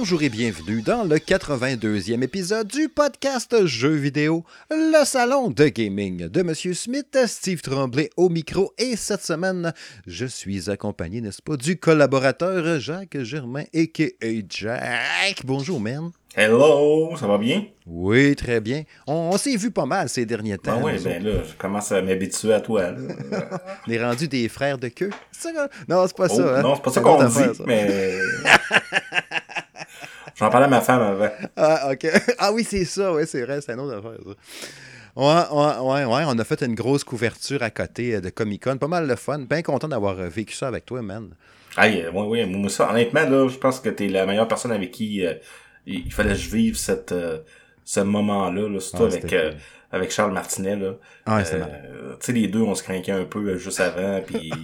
Bonjour et bienvenue dans le 82e épisode du podcast Jeux vidéo, le salon de gaming de Monsieur Smith, Steve Tremblay au micro. Et cette semaine, je suis accompagné, n'est-ce pas, du collaborateur Jacques Germain, a.k.a. Jack. Bonjour, man. Hello, ça va bien? Oui, très bien. On, s'est vu pas mal ces derniers temps. Ah oui, ben là, je commence à m'habituer à toi. On est rendu des frères de queue. Non, c'est pas ça. Oh, hein? Non, c'est pas ça qu'on dit, mais... J'en parlais à ma femme avant. Ah, ok. Ah oui, c'est ça, oui, c'est vrai, c'est une autre affaire, ça. Ouais, ouais, ouais, on a fait une grosse couverture à côté euh, de Comic Con. Pas mal de fun. Bien content d'avoir euh, vécu ça avec toi, man. Ah, oui, oui, moi, ça, honnêtement, là, je pense que t'es la meilleure personne avec qui euh, il fallait que je vive cette, ce moment-là, là, surtout Ah, avec, avec Charles Martinet, là. Ah, Euh, tu sais, les deux, on se craquait un peu juste avant, puis...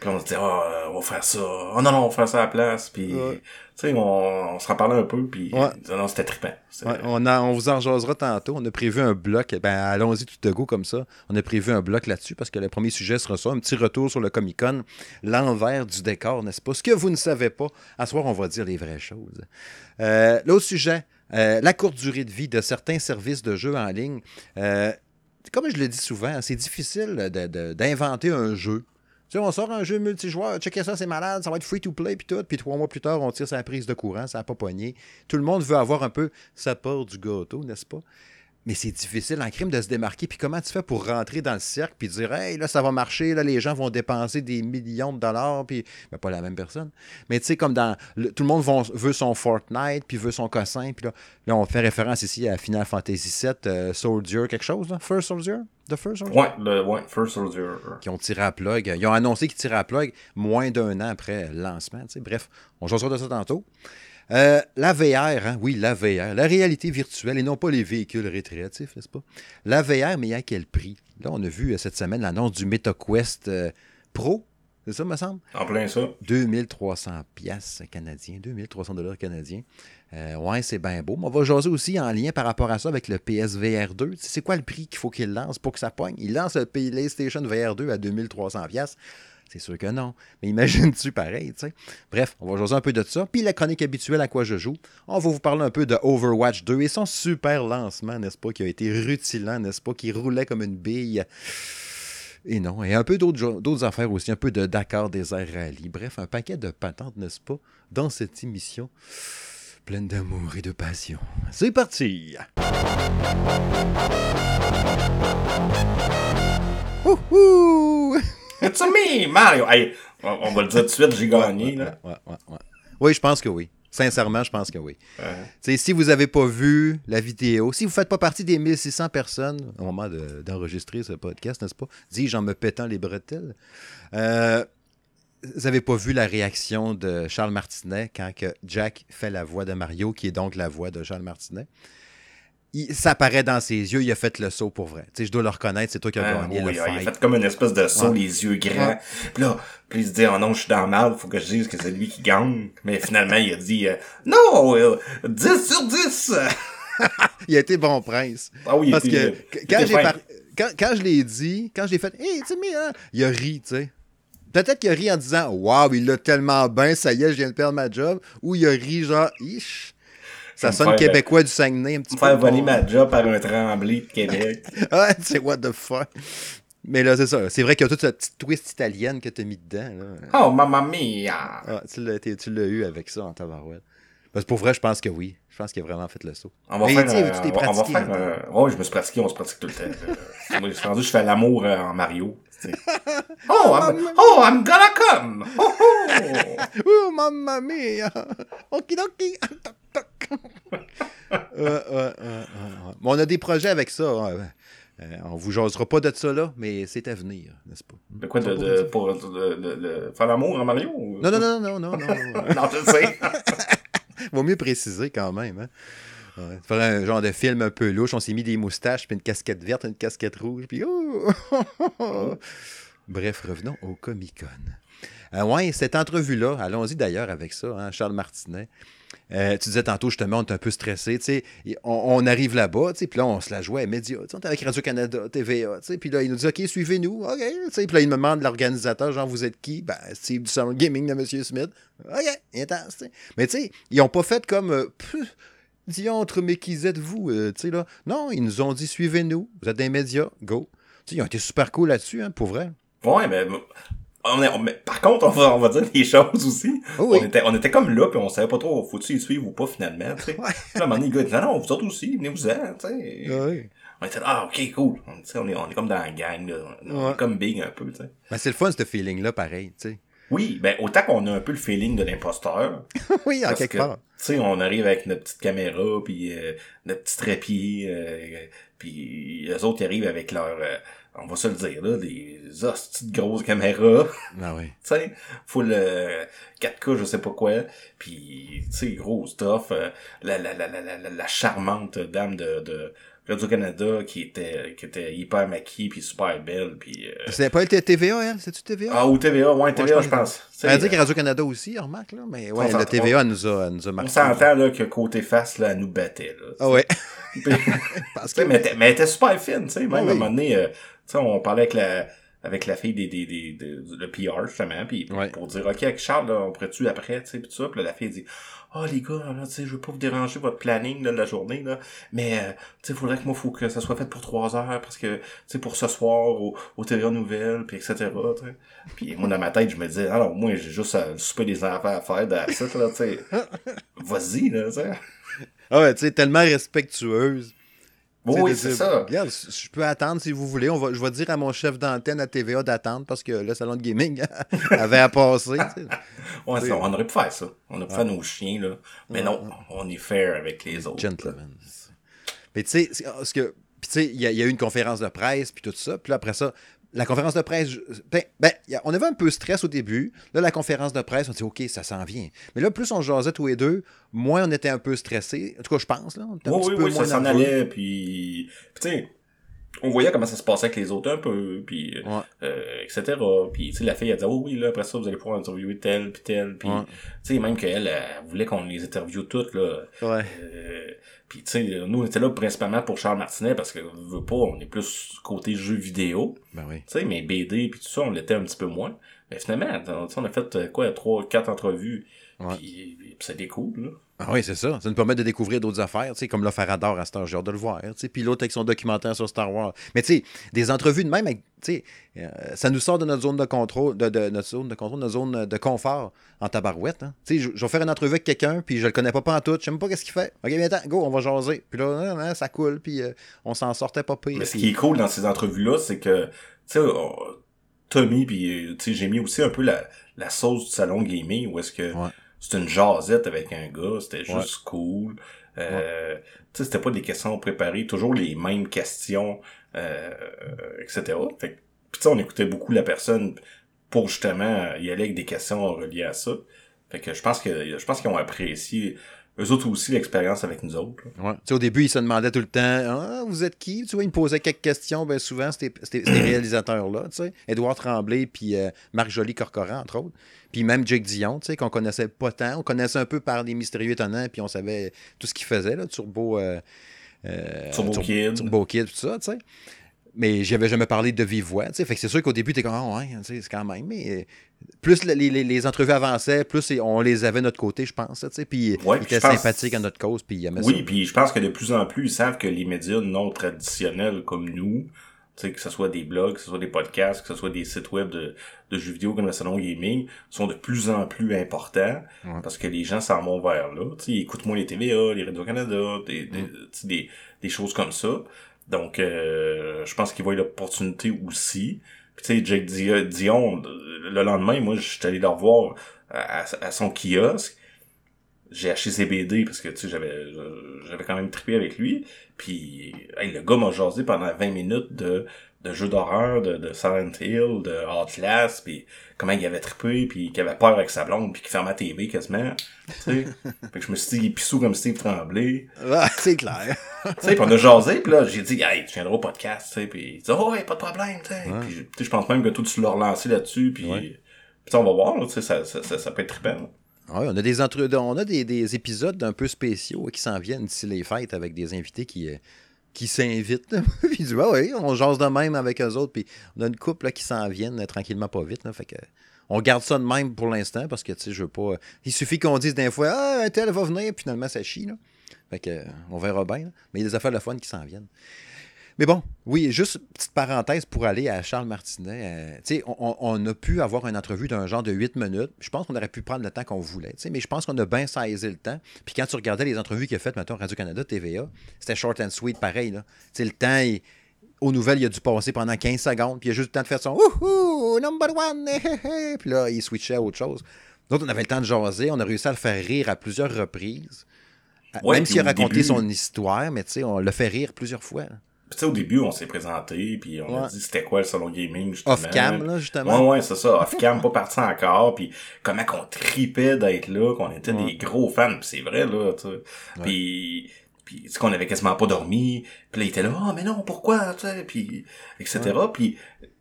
Puis on se dit, ah, on va faire ça. Oh non, non, on va faire ça à la place. Puis, Ouais. tu sais, on, on se rappelait un peu. Puis, Ouais. non, c'était trippant. Ouais, on, a, on vous en jasera tantôt. On a prévu un bloc. Ben, allons-y tout de go comme ça. On a prévu un bloc là-dessus parce que le premier sujet sera ça. Un petit retour sur le Comic Con. L'envers du décor, n'est-ce pas? Ce que vous ne savez pas. À ce soir, on va dire les vraies choses. Euh, L'autre sujet, euh, la courte durée de vie de certains services de jeux en ligne. Euh, comme je le dis souvent, c'est difficile d'inventer un jeu. Sais, on sort un jeu multijoueur, checker ça, c'est malade, ça va être free to play, puis tout. Puis trois mois plus tard, on tire sa prise de courant, ça n'a pas pogné. Tout le monde veut avoir un peu sa part du gâteau, n'est-ce pas? Mais c'est difficile en crime de se démarquer. Puis comment tu fais pour rentrer dans le cercle puis dire Hey, là, ça va marcher, là, les gens vont dépenser des millions de dollars, puis ben, pas la même personne. Mais tu sais, comme dans. le- tout le monde vont- veut son Fortnite, puis veut son cossin, puis là, là, on fait référence ici à Final Fantasy VII, euh, Soldier, quelque chose, là? First Soldier? The First Soldier? Ouais, le, ouais, First Soldier. qui ont tiré à plug. Ils ont annoncé qu'ils tiraient à plug moins d'un an après le lancement. tu sais. Bref, on jasera de ça tantôt. Euh, la VR, hein, oui, la VR, la réalité virtuelle et non pas les véhicules récréatifs, n'est-ce pas? La VR, mais à quel prix? Là, on a vu euh, cette semaine l'annonce du MetaQuest euh, Pro, c'est ça, me semble? En plein ça. 2300 pièces canadiens, 2300 dollars canadiens. Euh, ouais, c'est bien beau. Mais on va jaser aussi en lien par rapport à ça avec le PSVR 2. Tu sais, C'est quoi le prix qu'il faut qu'il lance pour que ça pogne? Il lance le PlayStation VR 2 à 2300 pièces. C'est sûr que non. Mais imagine-tu pareil, tu sais? Bref, on va jaser un peu de ça. Puis la chronique habituelle à quoi je joue. On va vous parler un peu de Overwatch 2 et son super lancement, n'est-ce pas, qui a été rutilant, n'est-ce pas, qui roulait comme une bille. Et non, et un peu d'autres affaires aussi, un peu de Dakar Desert Rally. Bref, un paquet de patentes, n'est-ce pas, dans cette émission pleine d'amour et de passion. C'est parti! Wouhou! It's me, Mario! Hey, on, va le dire tout de suite, j'ai gagné, là. Ouais, ouais, ouais. Oui, je pense que oui. Sincèrement, je pense que oui. Si vous n'avez pas vu la vidéo, si vous ne faites pas partie des 1600 personnes au moment de- d'enregistrer ce podcast, n'est-ce pas? Dis-je en me pétant les bretelles. Euh, vous n'avez pas vu la réaction de Charles Martinet quand que Jack fait la voix de Mario, qui est donc la voix de Charles Martinet? Il- ça apparaît dans ses yeux, il a fait le saut pour vrai. Tu sais, je dois le reconnaître, c'est toi qui as Ah, gagné oui, le il a fait comme une espèce de saut, Ouais. les yeux grands. Ouais. Puis là, puis il se dit, oh non, je suis dans le mal, faut que je dise que c'est lui qui gagne. Mais finalement, il a dit, euh, non, euh, 10 sur 10! Il a été bon prince. Ah oui, il Parce était- que quand, était j'ai fin. par- quand, quand je l'ai dit, quand je l'ai fait, hey, tu sais, hein, il a ri, tu sais. Peut-être qu'il a ri en disant, waouh, il l'a tellement bien, ça y est, je viens de perdre ma job. Ou il a ri genre, ish. Ça sonne québécois du Saguenay un petit Me peu. faire voler ma job par un tremblé de Québec. Ouais, c'est what the fuck. Mais là, c'est ça. C'est vrai qu'il y a toute cette petite twist italienne que t'as mis dedans. Là. oh, mamma mia! Ah, tu l'as tu eu avec ça en tabarouette. Parce que pour vrai, je pense que oui. Je pense qu'il a vraiment fait le saut. On va Mais faire, tu sais, euh, tu t'es on va- on va pratiqué, faire, euh, ouais, je me suis pratiqué, on se pratique tout le temps. Je suis rendu, je fais l'amour euh, en Mario. oh, I'm, oh, I'm gonna come! Oh, oh. Oh, mamma mia! Okidoki! euh, euh, euh, euh, euh. Bon, on a des projets avec ça. Euh, on vous jasera pas de ça là, mais c'est à venir, n'est-ce pas? De quoi, de, de, pour de, de, de faire l'amour en Mario? ou- Non, non, non, non, non, non. non. non, je sais. Vaut mieux préciser quand même. Hein? Ouais, faire un genre de film un peu louche. On s'est mis des moustaches, puis une casquette verte, une casquette rouge, puis oh! Bref, revenons au Comic Con. Euh, ouais, cette entrevue-là, allons-y d'ailleurs avec ça, hein, Charles Martinet. Euh, tu disais tantôt, justement, on est un peu stressé, tu sais, on, on arrive là-bas, puis là, on se la jouait à sais, on est avec Radio-Canada, TVA, puis là, il nous dit, OK, suivez-nous, OK, puis là, il me demande l'organisateur, genre, vous êtes qui? Ben, Steve du Salon Gaming de M. Smith. OK, intense. Mais tu sais, ils ont pas fait comme, euh, pff, diantre, mais qui êtes-vous, euh, tu sais, là? Non, ils nous ont dit, suivez-nous, vous êtes des médias, go. Tu sais, ils ont été super cool là-dessus, hein, pour vrai. Ouais, mais on est- on- mais par contre, on va, on va dire des choses aussi. Oh oui. on, était, on était comme là, puis on savait pas trop, faut-tu suivre ou pas finalement, tu sais. Ouais. Là, à un moment donné, le gars dit, non, non, vous autres aussi, venez-vous-en, tu sais. Ouais. On était là, ah, ok, cool. On, est, on est comme dans la gang, là. On Ouais. est comme big un peu, tu sais. Ben, c'est le fun, ce feeling-là, pareil, tu sais. Oui, ben, autant qu'on a un peu le feeling de l'imposteur. oui, en quelque que, part. Tu sais, on arrive avec notre petite caméra, puis euh, notre petit trépied, euh, puis les autres ils arrivent avec leur, euh, on va se le dire, là, des hosties de grosses caméras. Ah oui. tu sais, full euh, 4K, je sais pas quoi, puis tu sais, gros stuff, euh, la, la, la, la, la, la charmante dame de, de Radio-Canada qui était, qui était hyper maquillée puis super belle, puis... euh, C'est pas le TVA, elle? C'est-tu TVA? Ah, ou TVA, ouais, TVA, je je pense. Elle a dit que Radio-Canada aussi, remarque, là. Mais ouais, On le s'entend. TVA elle nous a, elle nous a On marqué. s'entend, là, que côté face, là, elle nous battait, là. Ah ouais. Puis- Parce que. mais, elle était- mais elle était super fine, tu sais. Même Ah à un moment donné, euh, tu sais, on parlait avec la, avec la fille des, des, des, des- le PR, justement, puis Ouais. pour dire, OK, avec Charles, là, on pourrait-tu après, tu sais, pis tout ça. Puis la fille dit, ah, les gars, là, tu sais, je veux pas vous déranger votre planning, là, de la journée, là, mais, euh, tu sais, faudrait que moi, faut que ça soit fait pour trois heures, parce que, tu sais, pour ce soir, au, au TVA Nouvelles, puis etc., tu sais. Puis moi, dans ma tête, je me disais, alors, moi, j'ai juste à souper des affaires à faire, dans ça, là, tu sais. Vas-y, là, tu sais. Ah ouais, tu sais, tellement respectueuse. Oui, c'est ça. Regarde, je peux attendre si vous voulez. On va, je vais dire à mon chef d'antenne à TVA d'attendre parce que le salon de gaming avait à passer. Ouais, ça, on aurait pu faire ça. On aurait pu faire nos chiens, là. Mais non, on est fair avec les autres. Gentleman. Mais tu sais, c'est- ce que. Puis tu sais, il y, a- il y a eu une conférence de presse, puis tout ça. Puis là, après ça, la conférence de presse, ben, ben, on avait un peu de stress au début. Là, la conférence de presse, on dit, OK, ça s'en vient. Mais là, plus on jasait tous les deux, moins on était un peu stressés. En tout cas, je pense, là. On était un Oui, oui, peu oui, ça s'en allait, puis... tu sais, on voyait comment ça se passait avec les autres un peu, puis... Ouais. euh, etc. Puis, tu sais, la fille, elle disait, oh oui, là, après ça, vous allez pouvoir interviewer tel, puis tel, puis... Ouais. Tu sais, même qu'elle, elle voulait qu'on les interviewe toutes, là. Ouais. Euh, puis, tu sais, nous, on était là principalement pour Charles Martinet, parce que, on veut pas, on est plus côté jeux vidéo. Ben oui. Tu sais, mais BD puis tout ça, on l'était un petit peu moins. Mais finalement, tu sais, on a fait euh, quoi, trois, quatre entrevues. Ouais. Puis, puis c'était cool, là. Ah oui, c'est ça. Ça nous permet de découvrir d'autres affaires, tu sais, comme le Farador à j'ai hâte de le voir. tu sais. Puis l'autre avec son documentaire sur Star Wars. Mais tu sais, des entrevues de même, avec- tu sais, euh, ça nous sort de notre zone de contrôle, de, de notre zone de contrôle, de notre zone de confort en tabarouette. Hein. Tu sais, je, je vais faire une entrevue avec quelqu'un, puis je le connais pas pas en tout, je sais même pas qu'est-ce qu'il fait. Ok, viens go, on va jaser. Puis là, hein, hein, ça coule, puis euh, on s'en sortait pas pire. Mais ce puis- qui est cool dans ces entrevues-là, c'est que, tu sais, on- Tommy puis tu sais, j'ai mis aussi un peu la, la sauce du salon gaming où est-ce que Ouais. C'était une jasette avec un gars, c'était juste Ouais. cool. Euh, Tu sais, c'était pas des questions préparées, toujours les mêmes questions, euh, etc. Fait que, puis tu sais, on écoutait beaucoup la personne pour justement y aller avec des questions reliées à ça. Fait que je pense que je pense qu'ils ont apprécié eux autres aussi l'expérience avec nous autres. Ouais. Tu sais, au début, il se demandait tout le temps Ah, Vous êtes qui Tu vois, il me posait quelques questions. Ben, souvent, c'était c'était- ces réalisateurs-là. tu sais. Édouard Tremblay, puis euh, Marc Joly-Corcoran, entre autres. Puis même Jake Dion, tu sais, qu'on connaissait pas tant. On connaissait un peu par les mystérieux étonnants, puis on savait tout ce qu'il faisait, là, Turbo. euh, euh, Turbo Tur- Kid. Turbo Kid, tout ça, tu sais. Mais j'avais jamais parlé de vive voix, tu sais. Fait que c'est sûr qu'au début, t'es comme, ah ouais, tu sais, c'est quand même. Mais euh, plus les, les- les entrevues avançaient, plus on les avait de notre côté, je pense, tu sais. Puis Ouais, ils étaient pense- sympathiques à notre cause, puis ils aimaient. Oui, puis je pense que de plus en plus, ils savent que les médias non traditionnels comme nous, que ce soit des blogs, que ce soit des podcasts, que ce soit des sites web de, de jeux vidéo comme le Salon Gaming, sont de plus en plus importants Ouais. parce que les gens s'en vont vers là. Tu sais, ils écoutent moins les TVA, les Radio-Canada, des, des, des, des choses comme ça. Donc, euh, je pense qu'ils voient l'opportunité aussi. Puis, tu sais, Jake Di- Dion, le lendemain, moi, je suis allé le revoir à, à son kiosque j'ai acheté ses BD parce que tu sais j'avais j'avais quand même trippé avec lui puis hey, le gars m'a jasé pendant 20 minutes de de jeux d'horreur de, de Silent Hill de Outlast puis comment il avait trippé puis qu'il avait peur avec sa blonde puis qu'il fermait la TV quasiment tu sais fait que je me suis dit il est pissou comme Steve Tremblay Ah, c'est clair. tu sais puis on a jasé puis là j'ai dit hey tu viendras au podcast tu sais puis il dit oh ouais pas de problème tu sais Ouais. puis je- tu sais, je pense même que toi tu l'as relancé là-dessus puis Ouais. Puis on va voir, là, tu sais, ça, ça, ça, ça peut être trippant. On a des épisodes un peu spéciaux qui s'en viennent d'ici les fêtes avec des invités qui, euh, s'invitent. puis on jase de même avec eux autres. Puis on a une couple qui s'en viennent euh, tranquillement pas vite. là. fait que on garde ça de même pour l'instant parce que tu sais, je veux pas. euh, Il suffit qu'on dise des fois Ah, tel va venir, puis finalement ça chie. Là. Fait que euh, on verra bien. là. Mais il y a des affaires de fun qui s'en viennent. Mais bon, oui, juste petite parenthèse pour aller à Charles Martinet. euh, tu sais, on, on- a pu avoir une entrevue d'un genre de 8 minutes. Je pense qu'on aurait pu prendre le temps qu'on voulait. tu sais, Mais je pense qu'on a bien saisi le temps. Puis quand tu regardais les entrevues qu'il a faites, mettons, Radio-Canada, TVA, c'était short and sweet, pareil. Là. Tu sais, le temps, il- aux nouvelles, il a dû passer pendant 15 secondes. Puis il a juste le temps de faire son Wouhou, number one. eh, eh, eh. Puis là, il switchait à autre chose. Nous autres, on avait le temps de jaser. On a réussi à le faire rire à plusieurs reprises. Ouais, Même s'il a raconté début- son histoire, mais tu sais, on l'a fait rire plusieurs fois. là. Tu sais, au début, on s'est présenté, puis on a dit c'était quoi le salon gaming, justement. Off-cam, là, justement. Ouais, ouais, c'est ça. Off-cam, pas parti encore, puis comment qu'on tripait d'être là, qu'on était Ouais. des gros fans, puis c'est vrai, là, tu sais. Puis, puis tu sais, qu'on avait quasiment pas dormi, puis là, il était là, ah, mais non, pourquoi, tu sais, puis, etc. Puis,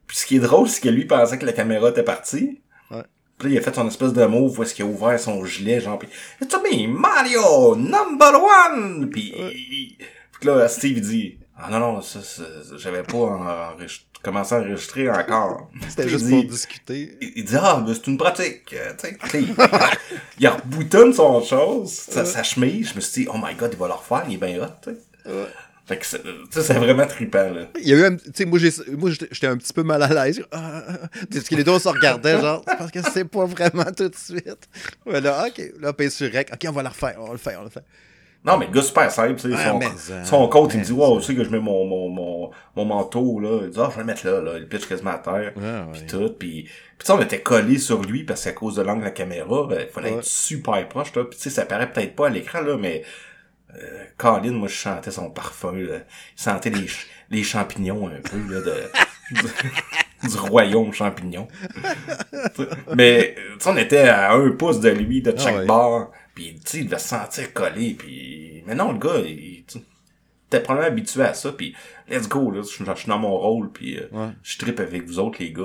puis ce qui est drôle, c'est que lui pensait que la caméra était partie. Puis là, il a fait son espèce de move où est-ce qu'il a ouvert son gilet, genre, puis It's me, Mario, number one! Puis, là, Steve, dit, ah non, non, ça, j'avais pas commencé à enregistrer encore. C'était juste pour discuter. il il dit ah mais c'est une pratique euh, tu sais Puis il, il reboutonne son chose sa, sa chemise je me suis dit oh my god il va le refaire il est bien hot tu sais Ouais. fait que c'est- tu sais, c'est vraiment trippant là Il y a eu un. Tu sais, moi, j'étais un petit peu mal à l'aise. Ah, ah, ah. Parce que les deux, on se regardait, genre, parce que c'est pas vraiment tout de suite. Ouais, là, OK. Là, paye sur rec. OK, on va le refaire. On va le faire, on va le faire. Non mais le gars super simple tu sais son, mais ça, son coach il me dit wow tu sais que je mets mon mon mon, mon manteau là. Il dit ah je vais le mettre là là. Il pitch quasiment à terre. Puis tout puis puis tu sais on était collés sur lui parce qu'à cause de l'angle de la caméra ben, il fallait Ouais. être super proche là. Puis tu sais ça paraît peut-être pas à l'écran là mais euh, Colin, moi je chantais son parfum là. il sentait les ch- les champignons un peu là de du, royaume champignon. Mais euh, tu sais on était à un pouce de lui de chaque Ah bord puis tu sais il devait se sentir collé puis mais non le gars il était probablement habitué à ça puis let's go là je suis dans mon rôle puis euh, Ouais. je trippe avec vous autres les gars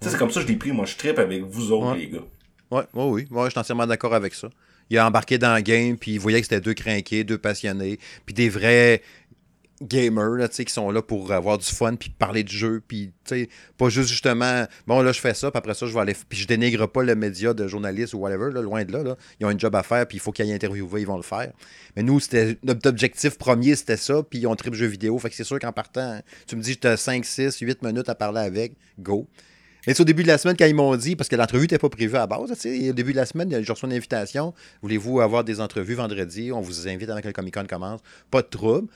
tu sais c'est comme ça que je l'ai pris moi je trippe avec vous autres Ouais. les gars Ouais, ouais, oui. Ouais, je suis entièrement d'accord avec ça. Il a embarqué dans le game, puis il voyait que c'était deux crinqués, deux passionnés, puis des vrais gamers, là, qui sont là pour avoir du fun, puis parler du jeu, puis, pas juste justement, bon, là, je fais ça, puis après ça, je vais aller, puis je dénigre pas le média de journaliste ou whatever, là, loin de là, là. Ils ont un job à faire, puis il faut qu'ils aillent interviewer, ils vont le faire. Mais nous, c'était, notre objectif premier, c'était ça, puis ils ont trip jeux vidéo, fait que c'est sûr qu'en partant, tu me dis, as 5, 6, 8 minutes à parler avec, go. Mais c'est au début de la semaine, quand ils m'ont dit, parce que l'entrevue n'était pas prévue à base, au début de la semaine, j'ai reçu une invitation. Voulez-vous avoir des entrevues vendredi? On vous invite avant que le Comic Con commence. Pas de trouble.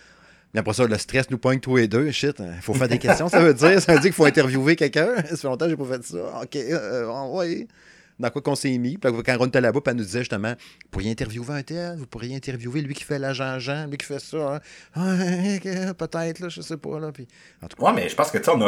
Mais après ça, le stress nous pointe tous les deux. Shit, il faut faire des questions, ça veut dire. Ça veut dire qu'il faut interviewer quelqu'un. Ça fait longtemps que j'ai pas fait ça. OK, euh, ouais. Dans quoi qu'on s'est mis. Puis quand on était là-bas, elle nous disait justement, vous pourriez interviewer un tel, vous pourriez interviewer lui qui fait l'agent Jean, lui qui fait ça. hein. Ouais, peut-être, là, je sais pas. Là. Puis, en tout cas, Ouais, mais je pense que, tu sais, on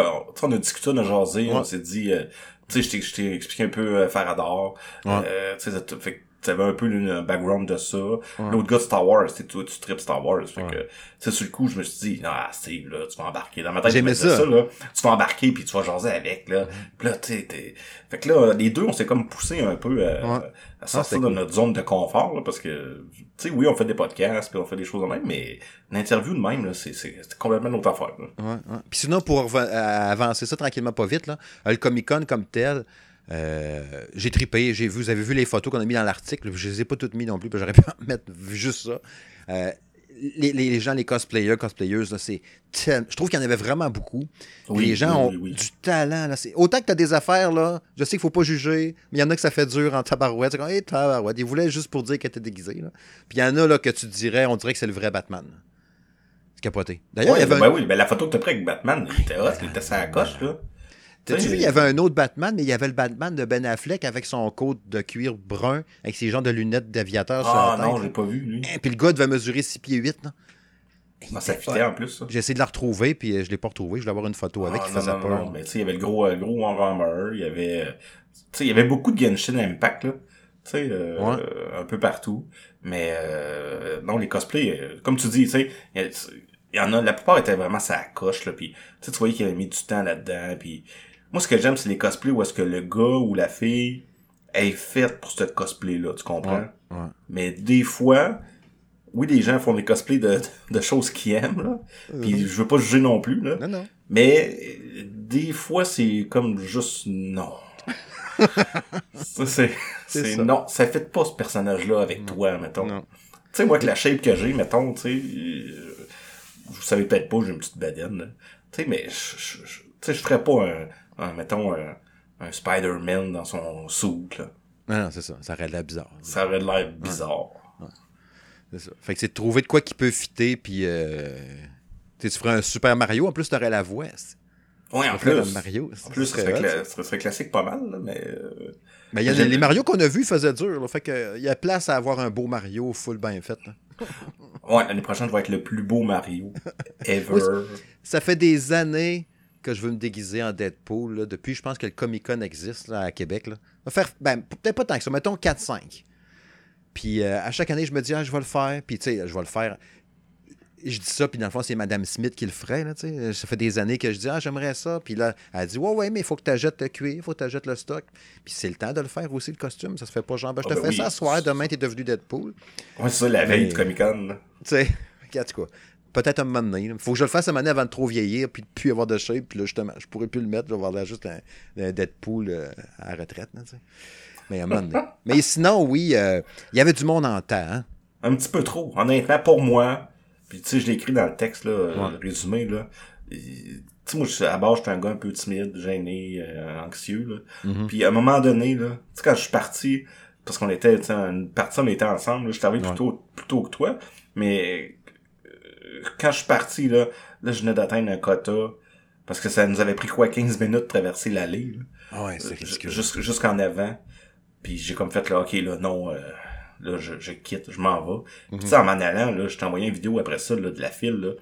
on a discuté, on a jasé, on s'est dit, euh, tu sais, je t'ai- je t'ai expliqué un peu euh, Farador. Ouais. Euh, tu sais, ça te- fait que tu avais un peu un background de ça. L'autre gars de Star Wars, tu tu tripes Star Wars. Fait que, sais, sur le coup, je me suis dit, ah, Steve, là, tu vas embarquer. Dans ma tête, J'aimais ça. ça, là. Tu vas embarquer puis tu vas jaser avec, là. Puis là, tu sais, t'es- fait que là, les deux, on s'est comme poussé un peu à, Ouais. à sortir de cool. notre zone de confort, là, parce que, tu sais, oui, on fait des podcasts puis on fait des choses de même, mais l'interview de même, là, c'est, c'est, c'est complètement une autre affaire, là. Ouais. Puis sinon, pour à- avancer ça tranquillement, pas vite, là, euh, le Comic Con comme tel, euh, j'ai tripé, j'ai vu, vous avez vu les photos qu'on a mis dans l'article, je les ai pas toutes mis non plus, j'aurais pu en mettre juste ça. Euh, les, les gens, les cosplayers, cosplayeuses, c'est tel- je trouve qu'il y en avait vraiment beaucoup. Oui, les gens oui, ont oui, du talent. Là. Autant que tu as des affaires, là, je sais qu'il faut pas juger, mais il y en a que ça fait dur en tabarouette. Comme, hey, tabarouette. Ils voulaient juste pour dire qu'elle était déguisée. Là. Puis il y en a là, que tu dirais, on dirait que c'est le vrai Batman. C'est capoté. D'ailleurs, il y avait ben un- oui, ben la photo que t'as pris avec Batman, il était hot, il était sur la coche, là. T'as-tu Tu sais, vu, il y avait un autre Batman, mais il y avait le Batman de Ben Affleck avec son côte de cuir brun, avec ses genres de lunettes d'aviateur sur Ah la non, tête. j'ai pas vu, lui. Et puis le gars devait mesurer 6 pieds 8. Là. Non, ça fitait en plus, ça. J'ai essayé de la retrouver, puis euh, je l'ai pas retrouvée. Je voulais avoir une photo avec Ah, qui non, faisait non, peur. non, mais tu sais, il y avait le gros, euh, le gros Warhammer, il y avait, euh, tu sais, il y avait beaucoup de Genshin Impact, là. Tu sais, euh, Ouais. euh, un peu partout. Mais, euh, non, les cosplays, euh, comme tu dis, tu sais, il y il en a, la plupart étaient vraiment ça coche, là, puis tu voyais qu'il avait mis du temps là-dedans, puis moi, ce que j'aime, c'est les cosplays où est-ce que le gars ou la fille est faite pour ce cosplay-là, tu comprends? Ouais, ouais. Mais des fois, oui, les gens font des cosplays de, de choses qu'ils aiment, là. Puis je veux pas juger non plus, là. Non, non. Mais euh, des fois, c'est comme juste non. ça, c'est, non. Ça fait pas ce personnage-là avec toi, mettons. Non. Tu sais, moi, avec la shape que j'ai, mettons, tu sais, euh, vous savez peut-être pas, j'ai une petite bedaine, là. Tu sais, mais je ferais pas un, un mettons, un, un Spider-Man dans son suit, là. Non, non, c'est ça. Ça aurait l'air bizarre. Ça aurait l'air bizarre. C'est ça. Fait que c'est de trouver de quoi qui peut fitter, puis euh, tu ferais un Super Mario, en plus, t'aurais la voix. Ouais, en plus. Mario. En plus, ce ça serait, cla- classique pas mal, là, mais... euh, Mais y a les Mario qu'on a vus, faisaient dur. Là, fait que, il y a place à avoir un beau Mario full bien fait. là. Ouais, l'année prochaine, je vais être le plus beau Mario ever. Oui, Ça fait des années que je veux me déguiser en Deadpool. là, depuis, je pense que le Comic Con existe là, à Québec. Là. Va faire, ben, peut-être pas tant que ça, mettons 4-5. Puis euh, à chaque année, je me dis, ah, je vais le faire. Puis tu sais, je vais le faire. Je dis ça, puis dans le fond, c'est Madame Smith qui le ferait. Là, ça fait des années que je dis, ah, j'aimerais ça. Puis là, elle dit, ouais, ouais, mais il faut que tu achètes le cuir, il faut que tu achètes le stock. Puis c'est le temps de le faire aussi, le costume. Ça se fait pas genre, ben, je Ah te ben fais oui. ça ce soir, demain, tu es devenu Deadpool. Ouais, c'est ça, la veille Mais- du Comic-Con. là. Tu sais, en tout cas, peut-être un moment donné. Il faut que je le fasse à un moment donné avant de trop vieillir, puis de plus avoir de shape, puis là, justement, je pourrais plus le mettre, je vais avoir juste un, un Deadpool euh, à la retraite, là. Mais à un moment donné. Mais sinon, oui, euh, il y avait du monde en temps, hein? Un petit peu trop, honnêtement, pour moi. Puis tu sais, je l'ai écrit dans le texte, là, euh, Ouais. le résumé, là. Et, Tu sais, moi, je- à base, j'étais un gars un peu timide, gêné, euh, anxieux, là. Mhm. Puis à un moment donné, là, tu sais, quand je suis parti, parce qu'on était, tu sais, une partie, on était ensemble, là, je suis arrivé Ouais. plus tôt, plus tôt que toi, mais euh, quand je suis parti, là, là, je venais d'atteindre un quota, parce que ça nous avait pris quoi, 15 minutes de traverser l'allée. Ah ouais, c'est jusqu- Jusqu'en avant. Puis j'ai comme fait là, ok, là, non, euh, là, je, je quitte, je m'en vais. Puis tu sais, en m'en allant, là, je t'ai envoyé une vidéo après ça, là, de la file, là.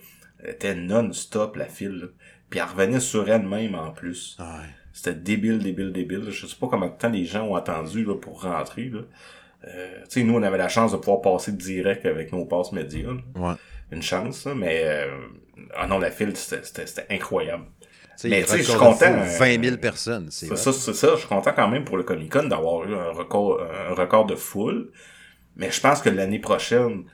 Elle était non-stop, la file, là. Puis elle revenait sur elle-même, en plus. Ah ouais. C'était débile, débile, débile. Je sais pas combien de temps les gens ont attendu, là, pour rentrer, là. Euh, tu sais, nous, on avait la chance de pouvoir passer direct avec nos passes médias, là. Ouais. Une chance, là, mais, euh, ah non, la file, c'était, incroyable. Tu sais, Mais tu sais, je suis content, foule, euh, 20 000 personnes. C'est ça, c'est ça. Je suis content quand même pour le Comic Con d'avoir eu un record, un record de foule. Mais je pense que l'année prochaine,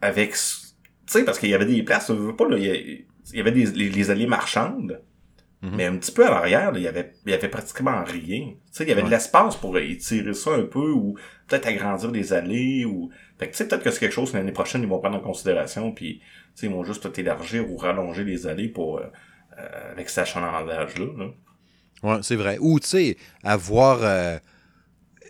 avec, ce- tu sais, parce qu'il y avait des places, je veux pas, là, il y avait des, les, les allées marchandes. Mhm. Mais un petit peu à l'arrière, il y avait, il y avait pratiquement rien. Tu sais, il y avait de l'espace pour étirer ça un peu ou peut-être agrandir les allées ou, fait que tu sais, peut-être que c'est quelque chose que l'année prochaine, ils vont prendre en considération puis, ils vont juste peut-être élargir ou rallonger les allées pour, euh, euh, avec cet achalandage-là, là. Ouais, c'est vrai. Ou, tu sais, avoir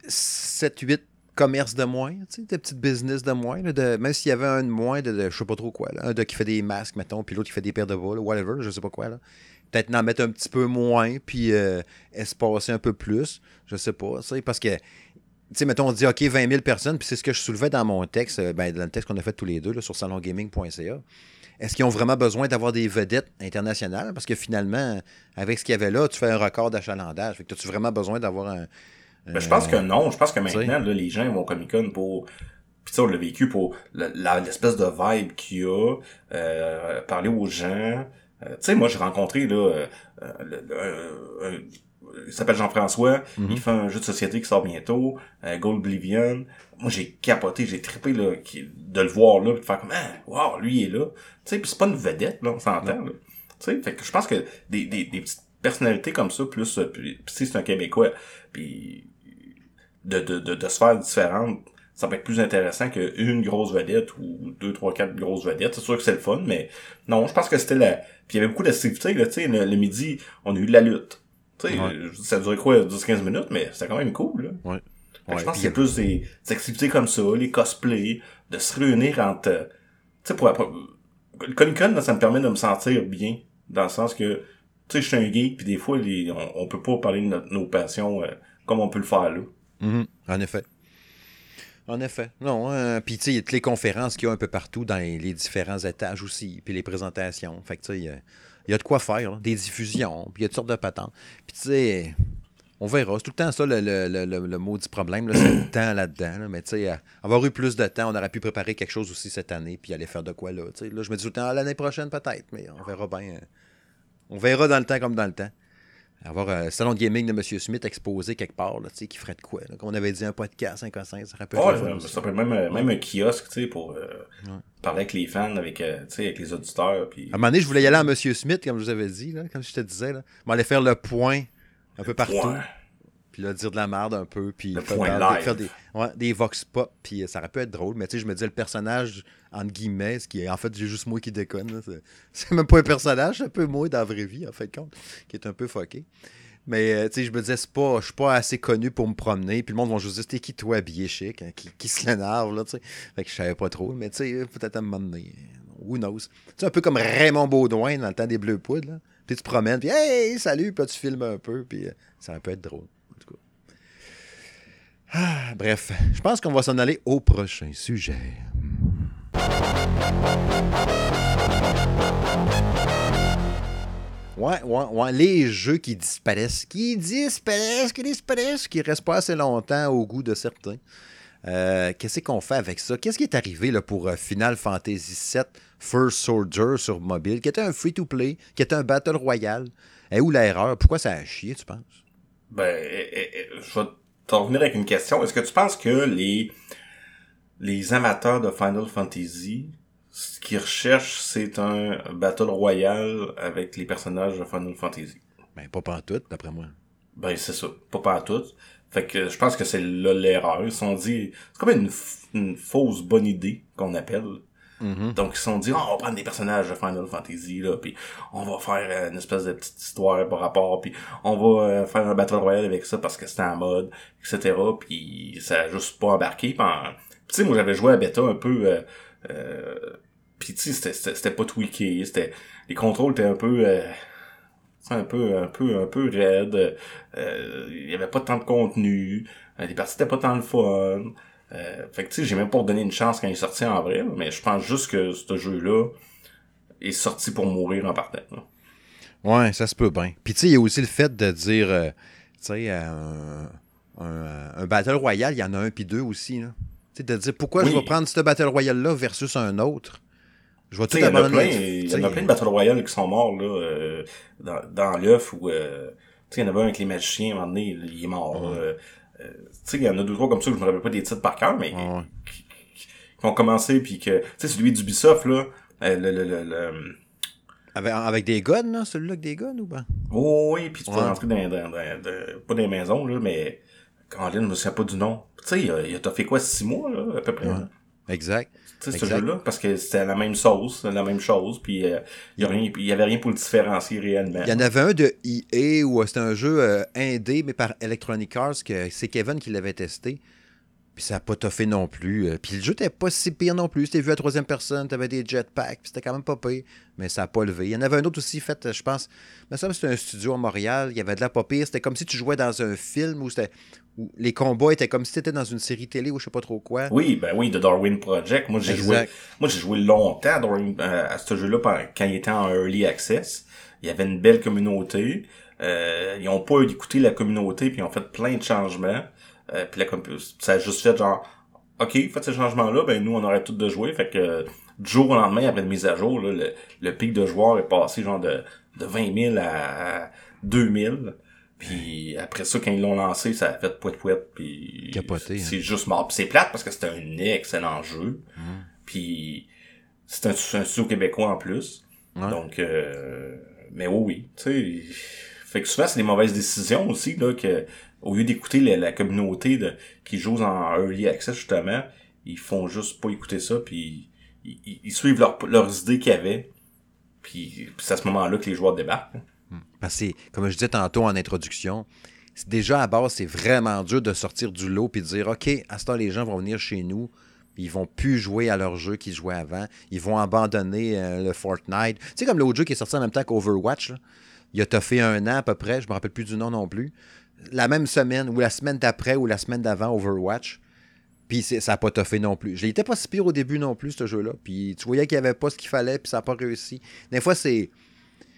7-8 commerces de moins, tu sais, des petites business de moins, là, de, même s'il y avait un de moins, de, je sais pas trop quoi, là, un de qui fait des masques, mettons, puis l'autre qui fait des paires de là, whatever, je sais pas quoi, là. Peut-être en mettre un petit peu moins, puis euh, espacer un peu plus, je sais pas, parce que, tu sais, mettons, on dit, OK, 20 000 personnes, puis c'est ce que je soulevais dans mon texte, euh, ben, dans le texte qu'on a fait tous les deux, là, sur salongaming.ca. Est-ce qu'ils ont vraiment besoin d'avoir des vedettes internationales? Parce que finalement, avec ce qu'il y avait là, tu fais un record d'achalandage. Fait que as-tu vraiment besoin d'avoir un. Ben, je pense que non. Je pense que maintenant, là, les gens vont au Comic Con pour. Puis tu sais, on l'a vécu pour l'espèce de vibe qu'il y a, euh, parler aux gens. Euh, tu sais, moi, j'ai rencontré là, euh, il s'appelle Jean-François. Mhm. Il fait un jeu de société qui sort bientôt, euh, Gold Oblivion. Moi, j'ai capoté, j'ai trippé là, de le voir là, de faire comme ah, wow, lui il est là. Tu sais, puis c'est pas une vedette là, on s'entend. là. Tu sais, fait que je pense que des, des, des petites personnalités comme ça, plus, euh, puis, sais, c'est un Québécois, puis de, de, de, de sphères différentes, ça peut être plus intéressant qu'une grosse vedette ou deux, trois, quatre grosses vedettes. C'est sûr que c'est le fun, mais non, je pense que c'était la... Puis il y avait beaucoup d'activités, là, tu sais, le, le midi, on a eu de la lutte. Tu sais, Ouais. euh, ça durait quoi, 10-15 minutes, mais c'était quand même cool, là. Ouais. Ouais, je pense qu'il y a plus des, des activités comme ça, les cosplays, de se réunir entre... euh, Tu sais, pour... Le Comic-Con, là, ça me permet de me sentir bien, dans le sens que, tu sais, je suis un geek, puis des fois, les, on, on peut pas parler de notre- nos passions euh, comme on peut le faire là. Mhm, En effet. En effet. Non, euh, puis tu sais, il y a toutes les conférences qu'il y a un peu partout dans les, les différents étages aussi, puis les présentations. Fait que tu sais, il y a- de quoi faire, des diffusions, puis il y a toutes sortes de patentes. Puis tu sais, on verra. C'est tout le temps ça, le, le, le, le, maudit problème, c'est le temps là-dedans. là. Mais tu sais, avoir eu plus de temps, on aurait pu préparer quelque chose aussi cette année, puis aller faire de quoi là. Là, je me dis tout le temps, Ah, l'année prochaine peut-être, mais on verra bien. on verra dans le temps comme dans le temps. Avoir un salon de gaming de M. Smith exposé quelque part, là, tu sais, qui ferait de quoi? là. Comme on avait dit, un podcast, un conseil, ça rappelle Ouais, ça, ça peut même, euh, même un kiosque, tu sais, pour euh, parler avec les fans, avec, euh, avec les auditeurs. Puis... À un moment donné, je voulais y aller à M. Smith, comme je vous avais dit, là, comme je te disais. Là. Je m'allais faire le point un peu partout. Ouais. Puis là, dire de la merde un peu. Puis Le faire, point faire- live. faire des, ouais, des vox pop. Puis euh, ça aurait pu être drôle. Mais tu sais, je me disais, le personnage, entre guillemets, ce qui est en fait, j'ai juste moi qui déconne. C'est- même pas un personnage, c'est un peu moi dans la vraie vie, en fait, compte, qui est un peu fucké. Mais euh, tu sais, je me disais, c'est pas, je suis pas assez connu pour me promener. Puis le monde va juste dire, t'es qui toi, habillé chic, hein, qui, qui se l'énerve, là, tu sais. Fait que je savais pas trop. Mais tu sais, peut-être à un moment donné. Who knows? Tu sais, un peu comme Raymond Baudouin dans le temps des Bleus Poudres, là. Puis tu te promènes, puis hey, salut, puis là, tu filmes un peu, puis euh, ça peut être drôle. Ah, bref, je pense qu'on va s'en aller au prochain sujet. Ouais, ouais, ouais. Les jeux qui disparaissent, qui disparaissent, qui disparaissent, qui restent pas assez longtemps au goût de certains. Euh, Qu'est-ce qu'on fait avec ça? Qu'est-ce qui est arrivé là, pour euh, Final Fantasy VII First Soldier sur mobile, qui était un free-to-play, qui était un Battle Royale? Et où l'erreur? Pourquoi ça a chié, tu penses? Ben, eh, eh, eh, je t'en revenir avec une question. Est-ce que tu penses que les, les amateurs de Final Fantasy, ce qu'ils recherchent, c'est un Battle Royale avec les personnages de Final Fantasy? Ben, pas pantoute, d'après moi. Ben, c'est ça. Pas pas tout. Fait que je pense que c'est là l'erreur. Ils sont dit, c'est comme une fausse bonne idée qu'on appelle. Mhm. Donc ils se sont dit, Ah, on va prendre des personnages de Final Fantasy là, puis on va faire euh, une espèce de petite histoire par rapport, puis on va euh, faire un battle royale avec ça parce que c'était en mode, etc. Puis ça a juste pas embarqué. Tu sais, moi j'avais joué à bêta un peu, euh, euh, puis tu sais, c'était- pas tweaké, c'était les contrôles étaient un peu euh, un peu un peu un peu raide euh, il y avait pas tant de contenu euh, les parties étaient pas tant le fun euh, fait que tu sais j'ai même pas redonné une chance quand il est sorti en vrai là, mais je pense juste que ce jeu là est sorti pour mourir en partant là. Ouais, ça se peut bien. Puis tu sais, il y a aussi le fait de dire, euh, tu sais, euh, un, Battle Royale, il y en a un puis deux aussi. Là. Tu sais, de dire pourquoi Oui. je vais prendre ce Battle Royale-là versus un autre? Je vais tout abandonner. il y en a plein de Battle Royale qui sont morts, là, dans, dans l'œuf, où, euh, tu sais, il y en avait un avec les magiciens, à un moment donné, il est mort, Ouais. Euh, tu sais, il y en a deux, trois comme ça, que je me rappelle pas des titres par cœur, mais, Ouais. qui, qui- qui ont commencé, puis que, tu sais, celui d'Ubisoft, là, euh, le, le, le, le- Avec, avec des guns, là, celui-là avec des guns ou pas? oh, oui, puis tu peux Ouais. rentrer dans, dans, dans- dans- pas les maisons, là, mais, quand je me souviens pas du nom. Tu sais, il a, il a- t'as fait quoi, six mois, là, à peu près? Ouais. Exact. Tu sais, ce jeu-là, parce que c'était la même sauce, la même chose, puis euh, il y a rien, il y avait rien pour le différencier réellement. Il y en avait un de EA où euh, c'était un jeu euh, indé, mais par Electronic Arts, que c'est Kevin qui l'avait testé. Puis ça n'a pas toffé non plus. Euh, Puis le jeu n'était pas si pire non plus. C'était vu à troisième personne, t'avais des jetpacks, puis c'était quand même pas pire. Mais ça n'a pas levé. Il y en avait un autre aussi fait, euh, je pense, mais ça c'était un studio à Montréal. Il y avait de la pas pire. C'était comme si tu jouais dans un film où c'était les combats étaient comme si tu étais dans une série télé ou je sais pas trop quoi. Oui, ben oui, de Darwin Project. Moi, j'ai joué, moi, j'ai joué longtemps à, Darwin- euh, à ce jeu-là quand il était en early access. Il y avait une belle communauté. Euh, ils ont pas écouté la communauté puis ils ont fait plein de changements. Euh, puis la ça a juste fait genre, ok, faites ces changements-là, ben nous on aurait tout de jouer. Fait que du jour au lendemain après une mise à jour, là, le, le pic de joueurs est passé genre de, de 20 000 à 2000. Puis après ça, quand ils l'ont lancé, ça a fait poète poète puis Capoté, c'est juste mort. C'est plate parce que c'était un excellent jeu. Puis c'est un, un studio québécois en plus. Ouais. Donc, euh, mais oui, oui, tu sais. Fait que souvent, c'est des mauvaises décisions aussi, là, que, au lieu d'écouter la, la communauté de, qui joue en early access, justement, ils font juste pas écouter ça, puis ils, ils- ils suivent leur- leurs idées qu'il y avait, puis, puis c'est à ce moment-là que les joueurs débarquent. hein. Parce que, comme je disais tantôt en introduction, déjà à base, c'est vraiment dur de sortir du lot et de dire OK, à ce temps, les gens vont venir chez nous, puis ils vont plus jouer à leur jeu qu'ils jouaient avant. Ils vont abandonner euh, le Fortnite. Tu sais, comme l'autre jeu qui est sorti en même temps qu'Overwatch, il a toffé un an à peu près, je me rappelle plus du nom non plus. La même semaine, ou la semaine d'après, ou la semaine d'avant, Overwatch. Puis ça n'a pas toffé non plus. Je l'étais pas si pire au début non plus, ce jeu-là. Puis tu voyais qu'il n'y avait pas ce qu'il fallait, puis ça n'a pas réussi. Des fois, c'est.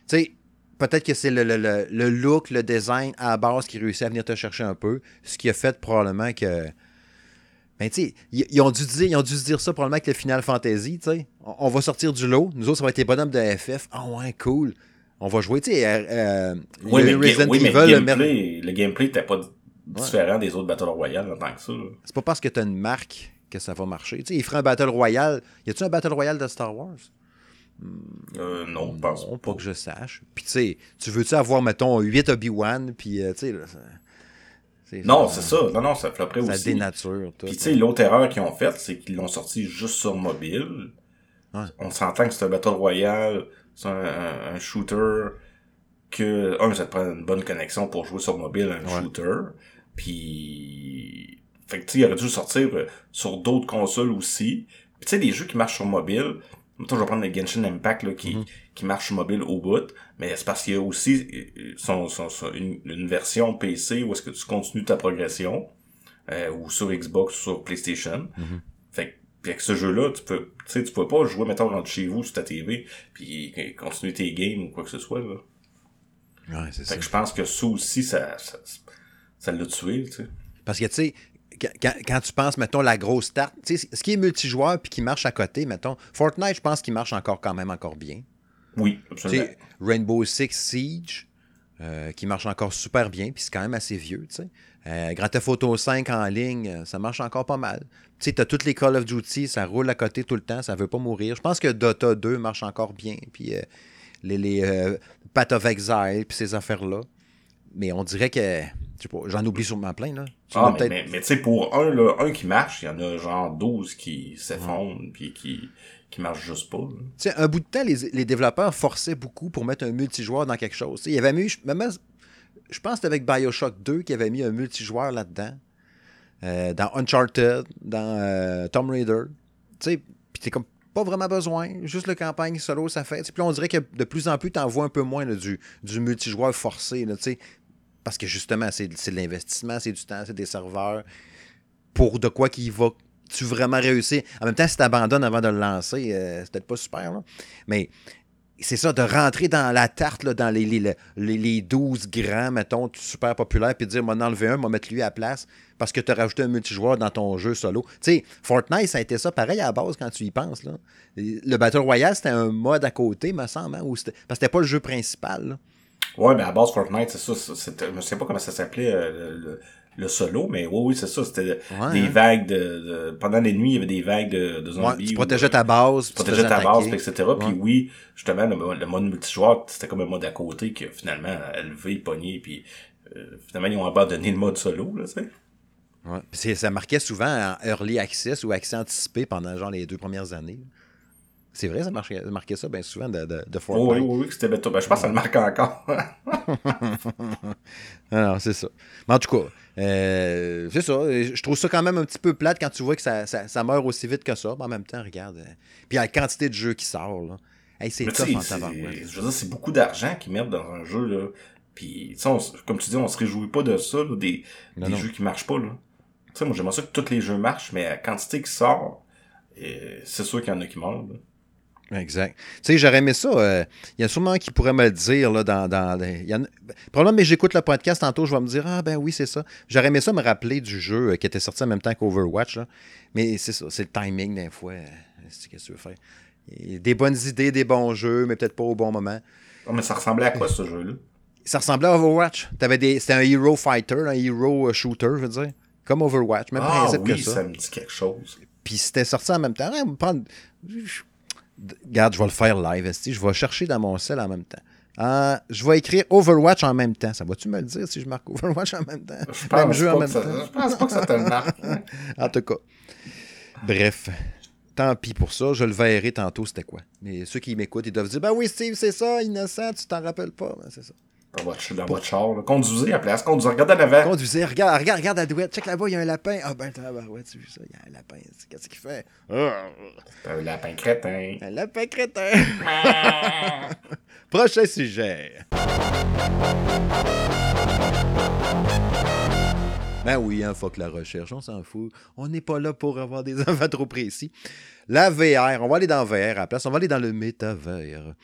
Tu sais, peut-être que c'est le, le- le- le look, le design à la base qui réussit à venir te chercher un peu. Ce qui a fait probablement que. Ben, tu sais, ils, ils ont dû dire, ils ont dû se dire ça probablement avec le Final Fantasy, tu sais. On, on va sortir du lot. Nous autres, ça va être les bonhommes de FF. Ah ouais, cool. On va jouer, tu sais, euh, euh, Oui, le Resident oui, Evil, le gameplay, le gameplay était pas différent des autres Battle Royale en tant que ça. c'est pas parce que t'as une marque que ça va marcher. Tu sais, il ferait un Battle Royale. Y a-tu un Battle Royale de Star Wars? Euh, non, pense Non, pas. pas que je sache. Puis tu sais, tu veux-tu avoir, mettons, 8 Obi-Wan, puis euh, tu sais, là, ça- Non, c'est ça. Non, non, ça flopperait Ça aussi. dénature. tout. Puis tu sais, l'autre erreur qu'ils ont faite, c'est qu'ils l'ont sorti juste sur mobile. Ouais. On s'entend que c'est un Battle Royale, c'est un, un- un shooter que, un, ça te prend une bonne connexion pour jouer sur mobile un Ouais. shooter. Puis, fait que tu sais, il aurait dû sortir euh, sur d'autres consoles aussi. Puis tu sais, des jeux qui marchent sur mobile, Mettons, je vais prendre le Genshin Impact là, qui, Mhm. qui marche mobile au bout, mais c'est parce qu'il y a aussi euh, son, son- son- une, une version PC où est-ce que tu continues ta progression, euh, ou sur Xbox ou sur PlayStation. Mhm. Fait que puis avec ce jeu-là, tu peux, tu sais, tu peux pas jouer, mettons, rentre chez vous sur ta TV, puis continuer tes games ou quoi que ce soit, là. Ouais, c'est Fait ça. que je pense que ça aussi, ça, ça, ça l'a tué, tu sais. Parce que, tu sais, quand, tu penses, mettons, la grosse sais, ce qui est multijoueur puis qui marche à côté, mettons, Fortnite, je pense qu'il marche encore quand même encore bien. Oui, absolument. Rainbow Six Siege, euh, qui marche encore super bien, puis c'est quand même assez vieux, tu sais. Euh, Grand Theft Auto 5 en ligne, euh, ça marche encore pas mal. Tu sais, t'as toutes les Call of Duty, ça roule à côté tout le temps, ça veut pas mourir. Je pense que Dota 2 marche encore bien, puis euh, les, les Path of Exile, puis ces affaires-là. Mais on dirait que, j'en oublie sûrement plein, là. Tu Ah, mais, peut-être- mais, mais tu sais, pour un, là, un qui marche, il y en a genre 12 qui s'effondrent, puis qui, qui marchent juste pas. Tu sais, un bout de temps, les, les développeurs forçaient beaucoup pour mettre un multijoueur dans quelque chose. Il y avait mis, je, même, je pense que c'était avec Bioshock 2 qui avait mis un multijoueur là-dedans. Euh, dans Uncharted, dans euh, Tomb Raider. Tu sais, puis t'es comme pas vraiment besoin. Juste le campagne solo, ça fait. Puis on dirait que de plus en plus, t'en vois un peu moins là, du, du multijoueur forcé. Là, tu sais. Parce que justement, c'est de l'investissement, c'est du temps, c'est des serveurs. Pour de quoi qu'il va tu vraiment réussir. En même temps, si tu abandonnes avant de le lancer, euh, c'est peut-être pas super. Mais c'est ça, de rentrer dans la tarte, dans les, les, les, les 12 grands, mettons, super populaires, puis de dire, m'en enlever un, m'en mettre lui à la place, parce que tu as rajouté un multijoueur dans ton jeu solo. Tu sais, Fortnite, ça a été ça pareil à la base quand tu y penses. Le Battle Royale, c'était un mode à côté, me semble, hein, parce que c'était pas le jeu principal. Ouais, mais à base, Fortnite, c'est ça. c'était- Je ne sais pas comment ça s'appelait euh, le, le- solo, mais oui, oui, c'est ça. C'était Ouais, des hein. vagues de, de- Pendant les nuits, il y avait des vagues de, de Ouais, zombies. tu ou, protégeais ta base, tu tu protégeais ta base, etc. Puis Ouais. oui, justement, le, le mode multijoueur, c'était comme un mode à côté finalement a levé, pogné, puis euh, finalement, ils ont abandonné le mode solo, là, tu sais. Ouais. Puis ça marquait souvent en early access ou accès anticipé pendant genre les deux premières années. C'est vrai, ça marquait, ça marquait ça bien souvent de, de, de Oh, Fortnite. oui, oui, oui, que c'était bêta. Ben, je pense que ça le marque encore. Non, c'est ça. Mais en tout cas, euh, c'est ça. Je trouve ça quand même un petit peu plate quand tu vois que ça, ça, ça meurt aussi vite que ça. Mais en même temps, regarde. euh, Puis la quantité de jeux qui sort, là. Hey, c'est tough en tabarouette. je veux dire, c'est beaucoup d'argent qu'ils mettent dans un jeu, là. Puis, on comme tu dis, on se réjouit pas de ça, là, des, Non, des non. jeux qui marchent pas, là. Moi, j'aimerais ça que tous les jeux marchent, mais la quantité qui sort, euh, c'est sûr qu'il y en a qui meurent. Exact. Tu sais, j'aurais aimé ça. euh, Il y a sûrement qui pourrait me le dire là, dans. dans les- y en Probablement, mais j'écoute le podcast tantôt, je vais me dire Ah, ben oui, c'est ça. J'aurais aimé ça me rappeler du jeu euh, qui était sorti en même temps qu'Overwatch. là. Mais c'est ça, c'est le timing des fois. euh, c'est- Qu'est-ce que tu veux faire? Il y a Des bonnes idées, des bons jeux, mais peut-être pas au bon moment. Oh, mais ça ressemblait à quoi, ce jeu-là? Ça ressemblait à Overwatch. T'avais des... C'était un hero fighter, un hero euh, shooter, je veux dire. Comme Overwatch, même Ah principe oui, que ça. ça me dit quelque chose. Puis c'était sorti en même temps. Ouais, prendre... je- Regarde, je vais le faire live. Je vais chercher dans mon sel en même temps. Ah, je vais écrire Overwatch en même temps. Ça va-tu me le dire si je marque Overwatch en même temps? Je Même jeu en même ça, temps. je pense pas que ça te le marque. En tout cas. Bref. Tant pis pour ça. Je le verrai tantôt, c'était quoi. Mais ceux qui m'écoutent, ils doivent dire Ben oui, Steve, c'est ça, innocent, tu t'en rappelles pas. Ben, c'est ça. Dans votre, dans votre char, là. Conduisez à la place, conduisez, regardez en avant. Conduisez, regarde, regarde, regarde la douette. Check là-bas, il y a un lapin. Ah ben, ouais, tu as vu ça, il y a un lapin. Qu'est-ce qu'il fait? Un lapin crétin. un lapin crétin. Prochain sujet. Ben oui, hein, fuck la recherche, on s'en fout. On n'est pas là pour avoir des enfants trop précis. La VR, on va aller dans VR à la place, on va aller dans le métavers.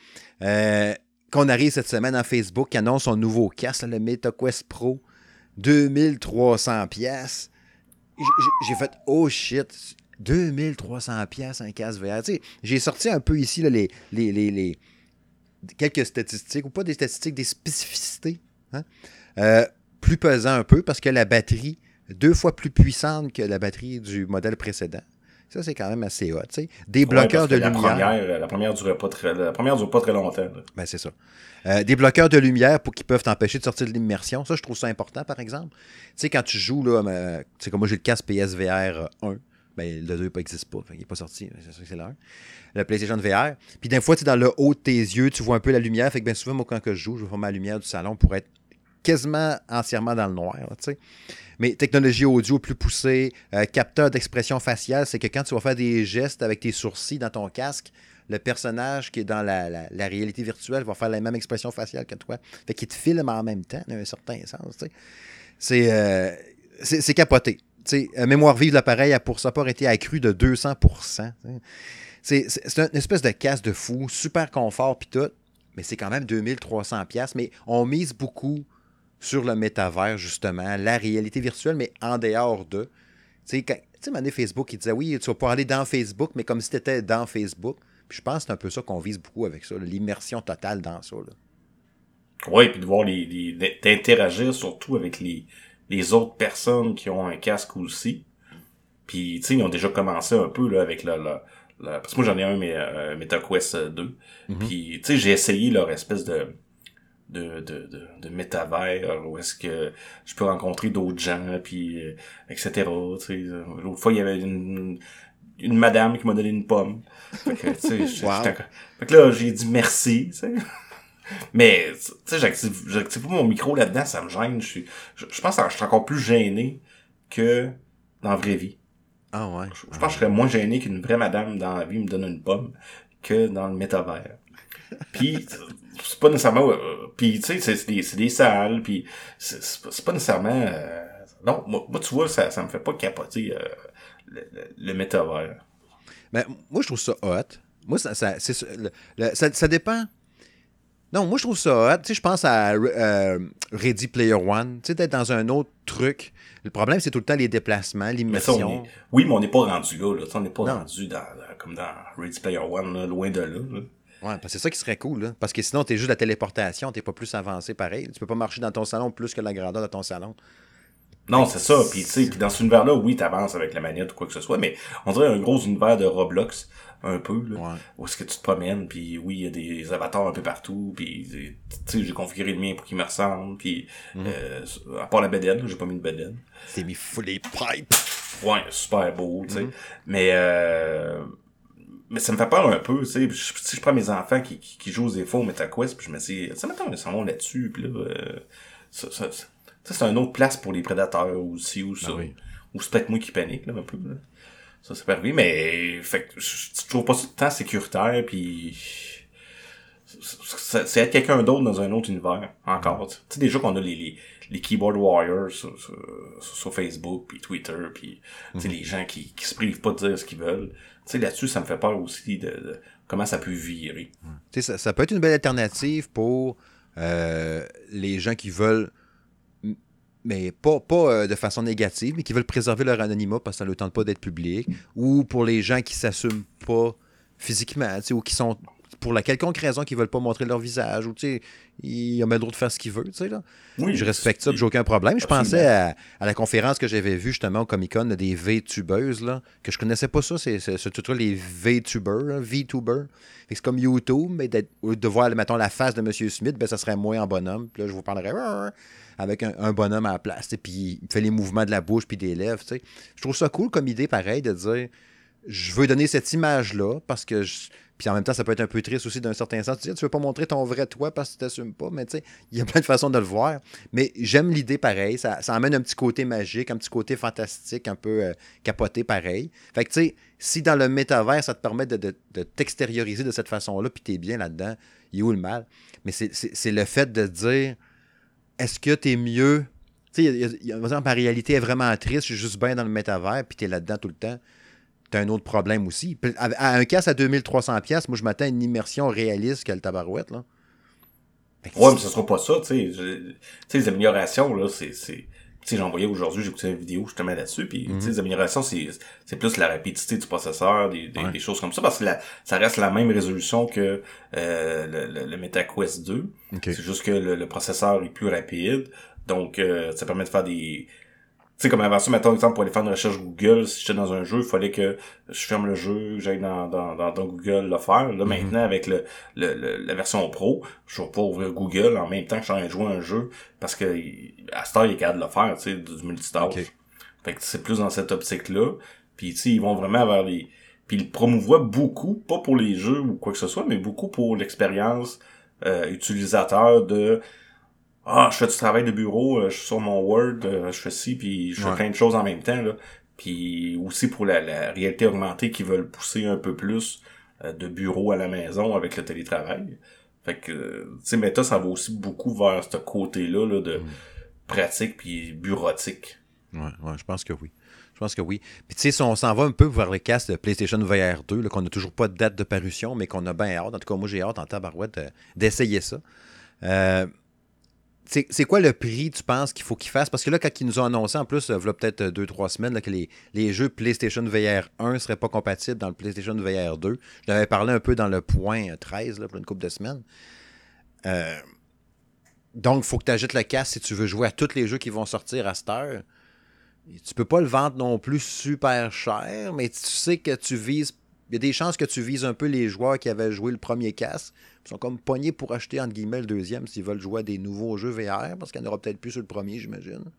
Euh, qu'on arrive cette semaine en Facebook qui annonce son nouveau casque, le MetaQuest Pro, 2300 pièces. J'ai fait oh shit, 2300 pièces un casque VR. J'ai sorti un peu ici les, quelques statistiques, ou pas des statistiques, des spécificités. Hein? Euh, plus pesant un peu parce que la batterie, deux fois plus puissante que la batterie du modèle précédent. Ça, c'est quand même assez hot. sais. Des bloqueurs de la lumière. Première, la première dure pas très, la première dure pas très longtemps. Ben, c'est ça. Euh, des bloqueurs de lumière pour qui peuvent t'empêcher de sortir de l'immersion. Ça, je trouve ça important, par exemple. Tu sais, quand tu joues, là, euh, sais comme moi, j'ai le casque PSVR 1. Ben, le 2 n'existe pas. il n'est pas sorti. C'est sûr que c'est 1. Le PlayStation VR. Puis d'un fois, tu dans le haut de tes yeux, tu vois un peu la lumière. Fait que bien souvent, moi, quand je joue, je vois ma lumière du salon pour être quasiment entièrement dans le noir. sais. Mais technologie audio plus poussée, euh, capteur d'expression faciale, c'est que quand tu vas faire des gestes avec tes sourcils dans ton casque, le personnage qui est dans la, réalité virtuelle va faire la même expression faciale que toi. Fait qu'il te filme en même temps, dans un certain sens. Euh, c'est, c'est, capoté. Euh, mémoire vive de l'appareil a pour sa part été accrue de 200 c'est, c'est, une espèce de casse de fou, super confort puis tout, mais c'est quand même 2300 pièces. Mais on mise beaucoup sur le métavers, justement, la réalité virtuelle, mais en dehors de. Tu sais, Mané Facebook, il disait oui, tu vas pouvoir aller dans Facebook, mais comme si tu étais dans Facebook. Puis je pense que c'est un peu ça qu'on vise beaucoup avec ça, l'immersion totale dans ça. Oui, puis de voir les, d'interagir surtout avec les, les autres personnes qui ont un casque aussi. Puis, tu sais, ils ont déjà commencé un peu là, avec la, la, Parce que moi, j'en ai un, mais euh, MetaQuest 2. Mm-hmm. Puis, tu sais, j'ai essayé leur espèce de de, de, de, de métavers où est-ce que je peux rencontrer d'autres gens puis euh, etc euh, l'autre fois il y avait une, une madame qui m'a donné une pomme. Fait que, là j'ai dit merci sais. Mais tu sais j'active j'active pas mon micro là-dedans ça me gêne je je, pense que je suis encore plus gêné que dans la vraie vie. Ah ouais. Je, pense que je serais moins gêné qu'une vraie madame dans la vie me donne une pomme que dans le métavers. Puis c'est pas nécessairement euh, puis tu sais c'est des, des salles puis c'est pas nécessairement euh, non moi, tu vois ça ça me fait pas capoter euh, le, le, métavers mais moi je trouve ça hot moi ça ça, ça, ça dépend non, moi, je trouve ça hot. Tu sais, je pense à Ready Player One. Tu sais, d'être dans un autre truc. Le problème, c'est tout le temps les déplacements, l'immersion. Oui, mais on n'est pas rendu là. là. On n'est pas rendu dans, comme dans Ready Player One, loin de là. Ouais, parce que c'est ça qui serait cool, là. Parce que sinon, t'es juste la téléportation, t'es pas plus avancé pareil. Tu peux pas marcher dans ton salon plus que la grandeur de ton salon. Non, c'est ça. Puis, tu sais, dans cet univers-là, oui, t'avances avec la manette ou quoi que ce soit, mais on dirait un gros univers de Roblox, un peu, là. Où est-ce que tu te promènes, puis oui, il y a des avatars un peu partout, puis, tu sais, j'ai configuré le mien pour qu'il me ressemble, puis, mhm. euh, à part la bedaine, j'ai pas mis de bedaine. C'est mis les pipes. Ouais, super beau, tu sais. Mhm. Mais, euh, mais ça me fait peur un peu, tu sais. Si je prends mes enfants qui, qui, qui jouent aux efforts MetaQuest, puis je me dis, ça m'attend, s'en vont là-dessus, puis là, euh, ça, ça, ça c'est une autre place pour les prédateurs aussi, ou ça. Ben ou c'est peut-être moi qui panique, là, un peu, là. Ça, c'est pas arrivé, mais, fait que, je trouve pas ça tant sécuritaire, puis c'est être quelqu'un d'autre dans un autre univers, encore. Tu sais, déjà qu'on a les, les, les keyboard warriors sur, sur, Facebook, puis Twitter, puis tu sais, mhm. les gens qui, qui se privent pas de dire ce qu'ils veulent sais, là-dessus, ça me fait peur aussi de, comment ça peut virer. Ça, ça peut être une belle alternative pour euh, les gens qui veulent, mais pas, pas euh, de façon négative, mais qui veulent préserver leur anonymat parce que ça ne leur tente pas d'être public, ou pour les gens qui s'assument pas physiquement, ou qui sont pour la quelconque raison qu'ils veulent pas montrer leur visage ou tu sais ils ont le droit de faire ce qu'ils veulent tu sais là. Oui, je respecte ça j'ai aucun problème. Je pensais à, la conférence que j'avais vue justement au Comic Con des VTubers là que je connaissais pas ça c'est ce truc les VTubers VTubers c'est comme YouTube mais de voir mettons la face de M. Smith ben ça serait moins en bonhomme puis là je vous parlerais avec un, bonhomme à la place puis il fait les mouvements de la bouche puis des lèvres tu sais. Je trouve ça cool comme idée pareil de dire je veux donner cette image là parce que je puis en même temps, ça peut être un peu triste aussi d'un certain sens. Tu ne veux pas montrer ton vrai toi parce que tu t'assumes pas, mais tu sais, il y a plein de façons de le voir. Mais j'aime l'idée pareil. Ça, ça, amène un petit côté magique, un petit côté fantastique, un peu euh, capoté pareil. Fait que tu sais, si dans le métavers, ça te permet de, t'extérioriser de cette façon-là, puis tu es bien là-dedans, il y a où le mal? Mais c'est le fait de dire est-ce que tu es mieux? Tu sais, ma réalité est vraiment triste, je suis juste bien dans le métavers, puis tu es là-dedans tout le temps t'as un autre problème aussi. À un casse à 2300$, moi, je m'attends à une immersion réaliste que le tabarouette, là. Ouais, mais ce sera pas ça, tu sais. Tu les améliorations, là, c'est, c'est, tu sais, j'en voyais aujourd'hui, j'ai écouté une vidéo justement là-dessus, puis tu Mhm. les améliorations, c'est, plus la rapidité du processeur, des, des, des choses comme ça, parce que la- ça reste la même résolution que euh, le, le, le MetaQuest 2. OK. C'est juste que le, le processeur est plus rapide, donc euh, ça permet de faire des... Tu sais, comme avant ça, mettons exemple, pour aller faire une recherche Google, si j'étais dans un jeu, il fallait que je ferme le jeu, j'aille dans, dans, dans, dans Google le faire. Là, maintenant, avec le, le, le- la version Pro, je vais pas ouvrir Google en même temps que je suis en train de jouer à un jeu, parce que à cette heure, il est capable de le faire, tu sais, du multitâche. Fait que c'est plus dans cette optique-là. Puis, tu sais, ils vont vraiment vers les... Puis, ils promouvoient beaucoup, pas pour les jeux ou quoi que ce soit, mais beaucoup pour l'expérience euh, utilisateur de... Ah, je fais du travail de bureau, euh, je suis sur mon Word, euh, je fais ci, puis je fais Ouais. plein de choses en même temps, là. Puis aussi pour la, la réalité augmentée qui veulent pousser un peu plus euh, de bureau à la maison avec le télétravail. Fait que, tu sais, Meta, ça va aussi beaucoup vers ce côté-là là, de pratique puis bureautique. Ouais, ouais, je pense que oui. Je pense que oui. Puis tu sais, si on s'en va un peu vers le casque de PlayStation VR 2, là, qu'on n'a toujours pas de date de parution, mais qu'on a bien hâte. En tout cas, moi, j'ai hâte en tabarouette d'essayer ça. Euh, c'est quoi le prix, tu penses, qu'il faut qu'ils fassent? Parce que là, quand ils nous ont annoncé, en plus, il y a peut-être euh, deux, trois semaines, que les, jeux PlayStation VR 1 ne seraient pas compatibles dans le PlayStation VR 2. Je l'avais parlé un peu dans le point 13, là, pour une couple de semaines. Euh, donc, il faut que tu ajoutes le casque si tu veux jouer à tous les jeux qui vont sortir à cette heure. Et tu peux pas le vendre non plus super cher, mais tu sais que tu vises. Il y a des chances que tu vises un peu les joueurs qui avaient joué le premier casque. Ils sont comme pognés pour acheter entre guillemets le deuxième s'ils veulent jouer à des nouveaux jeux VR, parce qu'il n'y en aura peut-être plus sur le premier, j'imagine. Tu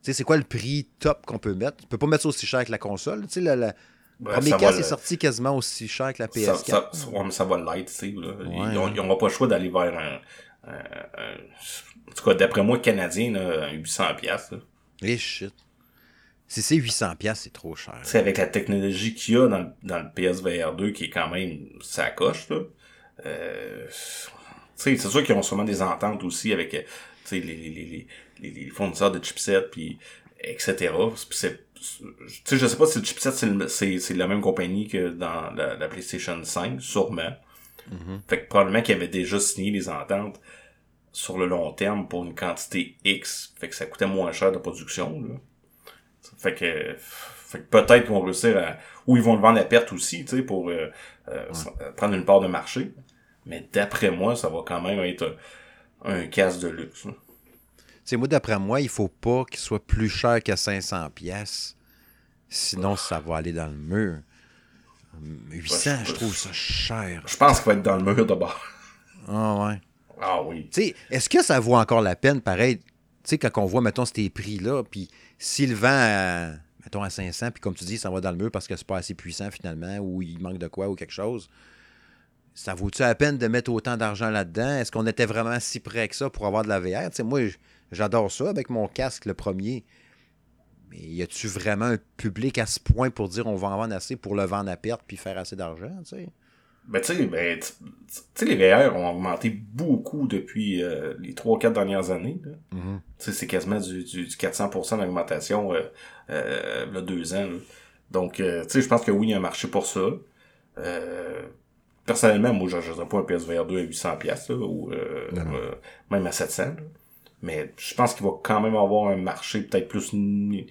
sais, c'est quoi le prix top qu'on peut mettre? Tu peux pas mettre ça aussi cher que la console. Tu sais, le, le Ben, premier ça va casque le- est sorti quasiment aussi cher que la Ça, PS4. ça, ça, ouais, ça va l'être, tu sais. là. Ouais, ils, ont- ouais. ils auront pas le choix d'aller vers un, un- un- En tout cas, d'après moi, canadien, là, un 800$. piastres, là. Eh shit. Si c'est 800$, piastres, c'est trop cher. Tu sais, avec la technologie qu'il y a dans, le- dans le PSVR 2 qui est quand même sa coche, là. Euh, c'est sûr qu'ils ont sûrement des ententes aussi avec euh, tu sais, les, les, les, les, les fournisseurs de chipsets, puis etc. C'est- tu sais, je sais pas si le chipset, c'est, le- c'est, c'est la même compagnie que dans la, la PlayStation 5, sûrement. Fait que probablement qu'ils avaient déjà signé les ententes sur le long terme pour une quantité X. Fait que ça coûtait moins cher de production, là. Fait que, fait que peut-être qu'ils vont réussir à... Ou ils vont le vendre à perte aussi, tu sais, pour euh, euh, euh, prendre une part de marché. Mais d'après moi, ça va quand même être un, un casse de luxe. sais, moi, d'après moi, il faut pas qu'il soit plus cher que 500 pièces. Sinon, ça va aller dans le mur. 800, Ouais, je- je trouve ça cher. Je pense qu'il va être dans le mur d'abord. Ah ouais. Ah oui. Tu sais, est-ce que ça vaut encore la peine, pareil, tu sais, quand on voit, mettons, ces prix-là, puis s'il vend à, mettons, à 500, puis comme tu dis, ça va dans le mur parce que c'est pas assez puissant, finalement, ou il manque de quoi, ou quelque chose, ça vaut-tu la peine de mettre autant d'argent là-dedans? Est-ce qu'on était vraiment si près que ça pour avoir de la VR? Moi, j'adore ça avec mon casque, le premier. Mais y a-tu vraiment un public à ce point pour dire on va en vendre assez pour le vendre à perte puis faire assez d'argent? Ben, tu sais, ben, les VR ont augmenté beaucoup depuis euh, les 3-4 dernières années. Mhm. Sais, c'est quasiment du, du, du 400% d'augmentation euh, euh, deux ans. là. Donc, euh, tu sais, je pense que oui, il y a un marché pour ça. Personnellement, moi, je n'achèterais pas un PSVR 2 à 800$, piastres, là, ou euh, euh, même à 700$. là. Mais je pense qu'il va quand même avoir un marché peut-être plus ni-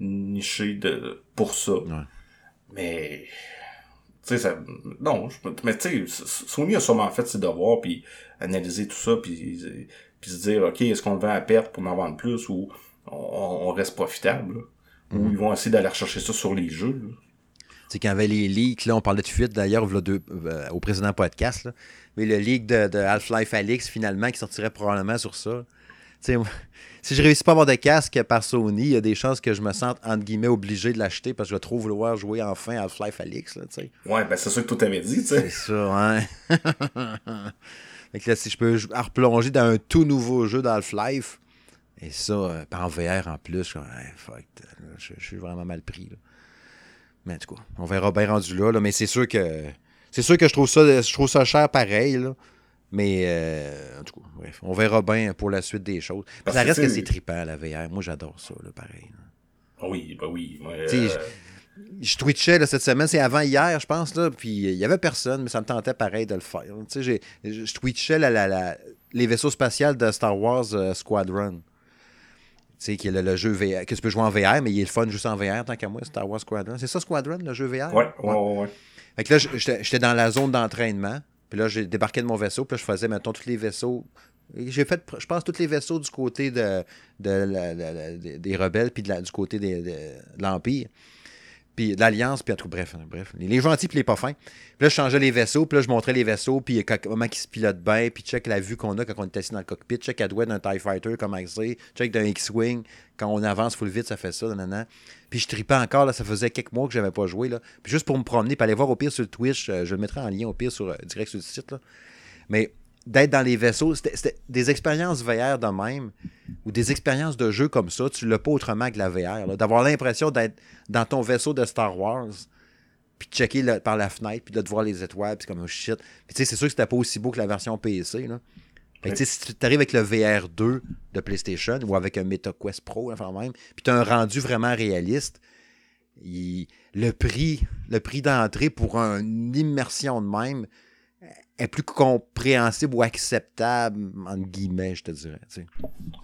niché de, pour ça. Ouais. Mais tu sais ça non je, mais tu sais Sony a sûrement fait ses devoirs puis analyser tout ça puis puis se dire ok est-ce qu'on le vend à perte pour en vendre plus ou on, on reste profitable ou ils vont essayer d'aller rechercher ça sur les jeux là. Sais, quand il y avait les leaks, là, on parlait de fuite d'ailleurs euh, au précédent podcast, là, mais le leak de, de Half-Life Alix, finalement, qui sortirait probablement sur ça. Si je réussis pas à avoir de casque par Sony, il y a des chances que je me sente, entre guillemets, obligé de l'acheter parce que je vais trop vouloir jouer enfin à Half-Life Alix. Là, ouais ben c'est ça que toi t'avais dit C'est ça, hein? fait que là, si je peux replonger dans un tout nouveau jeu d'Half-Life, et ça, euh, en VR en plus, je, suis comme, Hey, fuck, là, je, je suis vraiment mal pris. Là. Mais en tout cas, on verra bien rendu là, là, mais c'est sûr que c'est sûr que je trouve ça je trouve ça cher pareil, là. Mais euh, en tout cas, bref, on verra bien pour la suite des choses. Parce ça reste que c'est trippant la VR. Moi j'adore ça, là, pareil. Ah oui ben oui moi, euh, je twitchais là, cette semaine, c'est avant hier, je pense, là, puis il y avait personne, mais ça me tentait pareil de le faire. Je je twitchais la- la- la- les vaisseaux spatials de Star Wars euh, Squadron. Tu sais, qui est le, le jeu VR, que tu peux jouer en VR, mais il est le fun juste en VR, tant qu'à moi, Star Wars Squadron. C'est ça, Squadron, le jeu VR? Ouais, ouais, ouais. ouais. Fait que là, j'étais dans la zone d'entraînement. Puis là, j'ai débarqué de mon vaisseau. Puis là, je faisais, mettons, tous les vaisseaux. J'ai fait, je pense, tous les vaisseaux du côté de, de la- la- la- des rebelles, puis de du côté des- de, de l'Empire. Puis l'Alliance, puis en tout bref, hein, bref. Les, gentils, puis les pas fins. Puis là, je changeais les vaisseaux, puis là, je montrais les vaisseaux, puis quand- comment ils se pilotent bien, puis check la vue qu'on a quand on est assis dans le cockpit, check la douette d'un TIE Fighter, comment c'est, check d'un X-Wing, quand on avance full vite, ça fait ça, nanana. Puis je tripais encore, là, ça faisait quelques mois que j'avais pas joué, là. Puis juste pour me promener, puis aller voir au pire sur Twitch, euh, je le mettrai en lien au pire sur, euh, direct sur le site, là. Mais d'être dans les vaisseaux, c'était des expériences VR de même, ou des expériences de jeu comme ça, tu l'as pas autrement que la VR. D'avoir l'impression d'être dans ton vaisseau de Star Wars, puis de checker par la fenêtre, puis de voir les étoiles, puis comme oh shit. Puis tu sais, c'est sûr que c'était pas aussi beau que la version PC, là. Fait que, si tu arrives avec le VR2 de PlayStation ou avec un MetaQuest Pro, enfin même, puis tu as un rendu vraiment réaliste, le prix, le prix d'entrée pour une immersion de même est plus compréhensible ou acceptable, entre guillemets, je te dirais.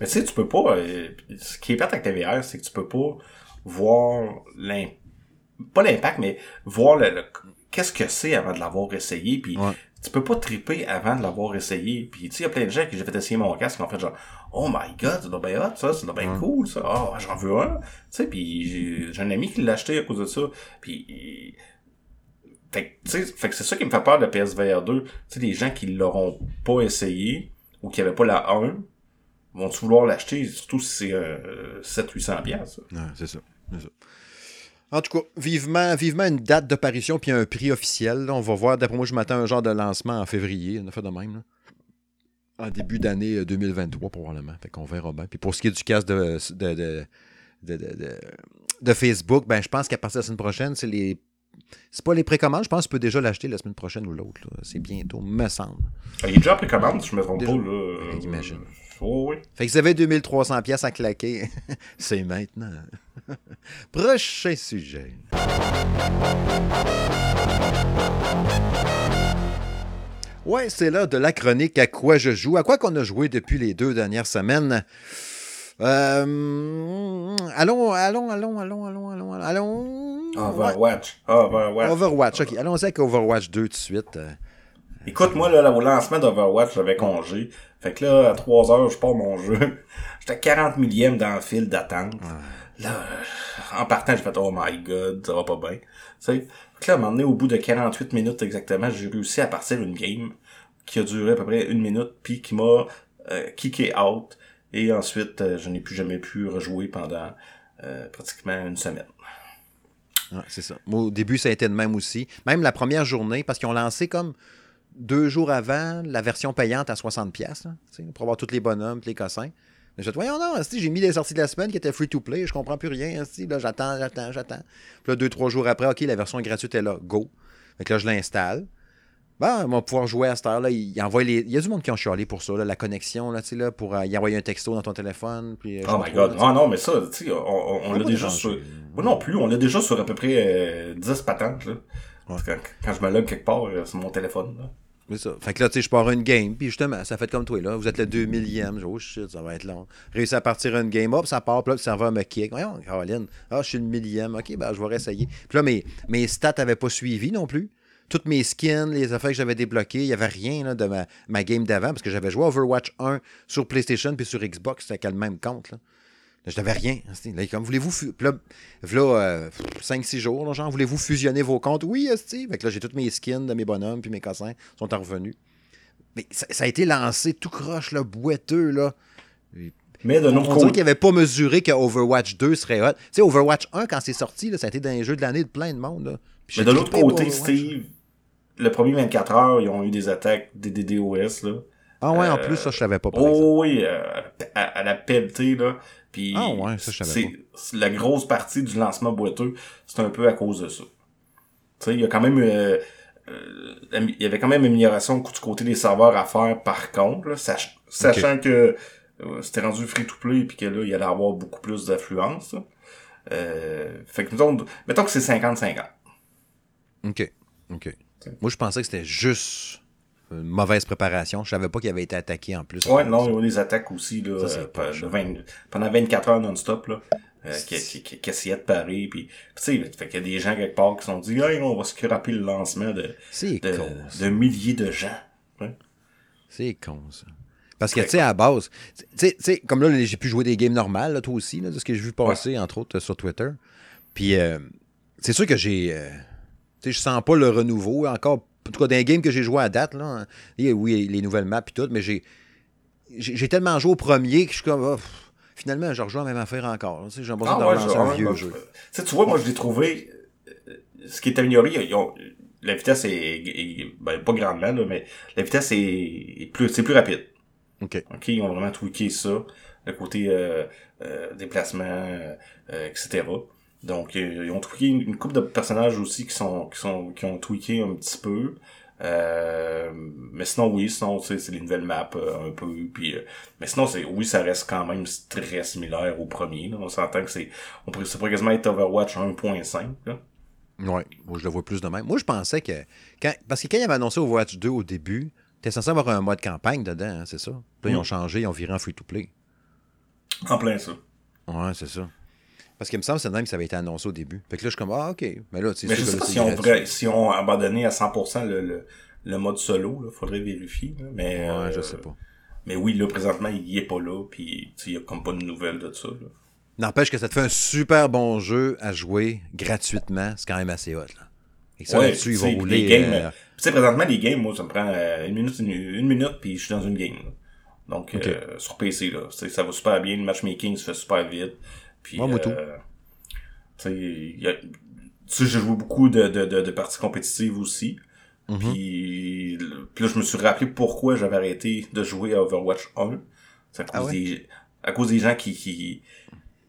Mais tu sais, tu peux pas. euh, ce qui est plate avec ta VR, c'est que tu peux pas voir l'impact. Pas l'impact, mais voir le, le- qu'est-ce que c'est avant de l'avoir essayé. Puis Ouais. tu peux pas triper avant de l'avoir essayé. Puis tu sais, il y a plein de gens qui j'ai fait essayer mon casque qui ont fait genre Oh my god, c'est bien hot, ça, c'est bien cool, ça. Oh, j'en veux un. Tu sais, puis j'ai j'ai un ami qui l'a acheté à cause de ça. Puis fait que, c'est ça qui me fait peur de PSVR 2. Tu les gens qui l'auront pas essayé ou qui avaient pas la 1 vont-tu vouloir l'acheter, surtout si c'est euh, 700-800$. piastres, ça? Ouais, c'est ça. c'est ça. En tout cas, vivement, vivement une date d'apparition puis un prix officiel. On va voir. D'après moi, je m'attends un genre de lancement en février. A fait de même. là. En début d'année euh, 2023, probablement. Fait qu'on verra bien. Puis pour ce qui est du casque de, de, de, de, de- de- de Facebook, ben, je pense qu'à partir de la semaine prochaine, c'est les. C'est pas les précommandes, je pense que tu peux déjà l'acheter la semaine prochaine ou l'autre. C'est bientôt, me semble. Il est déjà en précommande, si je me trompe Déjà. pas. Là. Euh, J'imagine. Oh, oui. Fait que vous avez 2300 pièces à claquer. c'est maintenant. Prochain sujet. Ouais, c'est là de la chronique à quoi je joue, à quoi qu'on a joué depuis les deux dernières semaines? Euh, allons, allons, allons, allons, allons, allons, allons. Overwatch. Overwatch. Overwatch, ok. Allons-y avec Overwatch 2 tout de suite. Euh, Écoute, moi, là, au lancement d'Overwatch, j'avais congé. Fait que là, à 3 heures, je pars mon jeu. J'étais à 40 millième dans le fil d'attente. Là, en partant, j'ai fait, oh my god, ça va pas bien. Tu sais. Fait que là, à un moment donné, au bout de 48 minutes exactement, j'ai réussi à partir une game qui a duré à peu près une minute, puis qui m'a euh, kické out. Et ensuite, euh, je n'ai plus jamais pu rejouer pendant euh, pratiquement une semaine. Ouais, c'est ça. Au début, ça a été de même aussi. Même la première journée, parce qu'ils ont lancé comme deux jours avant la version payante à 60$, pièces pour avoir tous les bonhommes, tous les cossins. Mais je dis, voyons, non, j'ai mis les sorties de la semaine qui étaient free to play, je comprends plus rien. Là, j'attends, j'attends, j'attends. Puis là, deux, trois jours après, OK, la version gratuite est là, go. Fait que là, je l'installe. Bon, on va pouvoir jouer à cette heure-là. Il, il envoie les... il y a du monde qui ont chialé pour ça, là, la connexion, là, là, pour euh, y envoyer un texto dans ton téléphone. Puis, euh, Oh my god. Ah non, mais ça, tu sais, on, on, on l'a déjà sur... Moi non plus, on l'a déjà sur à peu près euh, 10 patentes, là. Quand, quand je me log quelque part euh, sur mon téléphone, là. C'est ça. Fait que là, tu sais, je pars une game, puis justement, ça fait comme toi, là. Vous êtes le 2 millième. Je dis, Oh shit, ça va être long. Réussi à partir une game, hop, ça part, puis là, le serveur me kick. Voyons, Caroline, ah, je suis le millième. Ok, ben, je vais réessayer. Puis là, mes, mes stats n'avaient pas suivi non plus. Toutes mes skins, les affaires que j'avais débloquées, il n'y avait rien là, de ma, ma game d'avant, parce que j'avais joué à Overwatch 1 sur PlayStation puis sur Xbox, c'était avec le même compte, là. Je n'avais rien. Là, comme voulez-vous. là, là 5-6 jours, là, genre, voulez-vous fusionner vos comptes? Oui, Esti. Fait que là, j'ai tous mes skins de mes bonhommes puis mes cossins sont en revenus. Mais ça, ça a été lancé tout croche, là, boiteux, là. Mais de On notre dirait côté, qu'il n'avait pas mesuré que Overwatch 2 serait hot. Tu sais, Overwatch 1, quand c'est sorti, là, ça a été dans les jeux de l'année de plein de monde. Là. Mais de l'autre côté. Steve, le premier 24 heures, ils ont eu des attaques des DDoS, là. Ah ouais, en euh, plus, ça, je savais pas. par. Oh oui, euh, à, à la pelletée, là. Puis Ah ouais, ça, je savais c'est la grosse partie du lancement boiteux, c'est un peu à cause de ça. Tu sais, il y a quand même euh, euh, il y avait quand même une amélioration du côté des serveurs à faire par contre, là, sach- sachant que c'était rendu free to play puis que là, il allait avoir beaucoup plus d'affluence. fait que mettons, mettons que c'est 50-50. OK. OK. Moi, je pensais que c'était juste une mauvaise préparation. Je savais pas qu'il avait été attaqué en plus. Ouais, non, il y a des attaques aussi, là, pendant 24 heures non-stop, là. qui, qui, qui, essayait de parer puis tu sais fait qu'il y a des gens quelque part qui se sont dit hey, on va scraper le lancement de de, de, milliers de gens c'est con ça parce que, tu sais, à la base, tu sais, comme là, j'ai pu jouer des games normales, là, toi aussi, là, de ce que j'ai vu passer, entre autres, sur Twitter. Puis, euh, c'est sûr que j'ai. Euh, je sens pas le renouveau. Encore, en tout cas, dans les games que j'ai joué à date, là, oui, les nouvelles maps et tout, mais j'ai. J'ai tellement joué au premier que je suis comme. Oh, finalement, je rejoins la même affaire encore. J'ai besoin ah, de un vieux jeu. Tu vois, moi, je l'ai trouvé. Euh, ce qui est amélioré, la vitesse est, ben, pas grandement, là, mais la vitesse est, plus, c'est plus rapide. OK. OK, ils ont vraiment tweaké ça, le côté euh, euh, déplacement, euh, etc. Donc, ils ont tweaké une, couple de personnages aussi qui sont qui sont qui ont tweaké un petit peu. mais sinon oui sinon c'est les nouvelles maps un peu puis mais sinon c'est oui ça reste quand même très similaire au premier on s'entend que c'est on pourrait, ça pourrait quasiment être Overwatch 1.5 Ouais, moi je le vois plus de même. Moi je pensais que quand parce que quand ils avaient annoncé Overwatch 2 au début, T'es censé avoir un mode campagne dedans, hein, c'est ça? Là, ils ont mm. changé, ils ont viré en free-to-play. En plein ça. Ouais, c'est ça. Parce qu'il me semble que c'est même que ça avait été annoncé au début. Fait que là, je suis comme, ah, OK. Mais là, tu sais, Mais je sais pas si on, vrai, si on abandonné à 100% le, le, le, mode solo, il faudrait vérifier. Mais, ouais, euh, je sais pas. Mais oui, là, présentement, il est pas là, puis il y a comme pas de nouvelles de ça. N'empêche que ça te fait un super bon jeu à jouer gratuitement. C'est quand même assez hot, là. Et ça, là-dessus, ils vont rouler. Euh, tu sais, présentement, les games, moi, ça me prend euh, une minute, une, minute, puis je suis dans une game. Donc, euh, sur PC, là, ça va super bien. Le matchmaking se fait super vite. Puis, moi, tout. Tu sais, j'ai joué beaucoup de, de, de, parties compétitives aussi. Mm-hmm. puis, puis, là, je me suis rappelé pourquoi j'avais arrêté de jouer à Overwatch 1. C'est à ah cause des, à cause des gens qui, qui,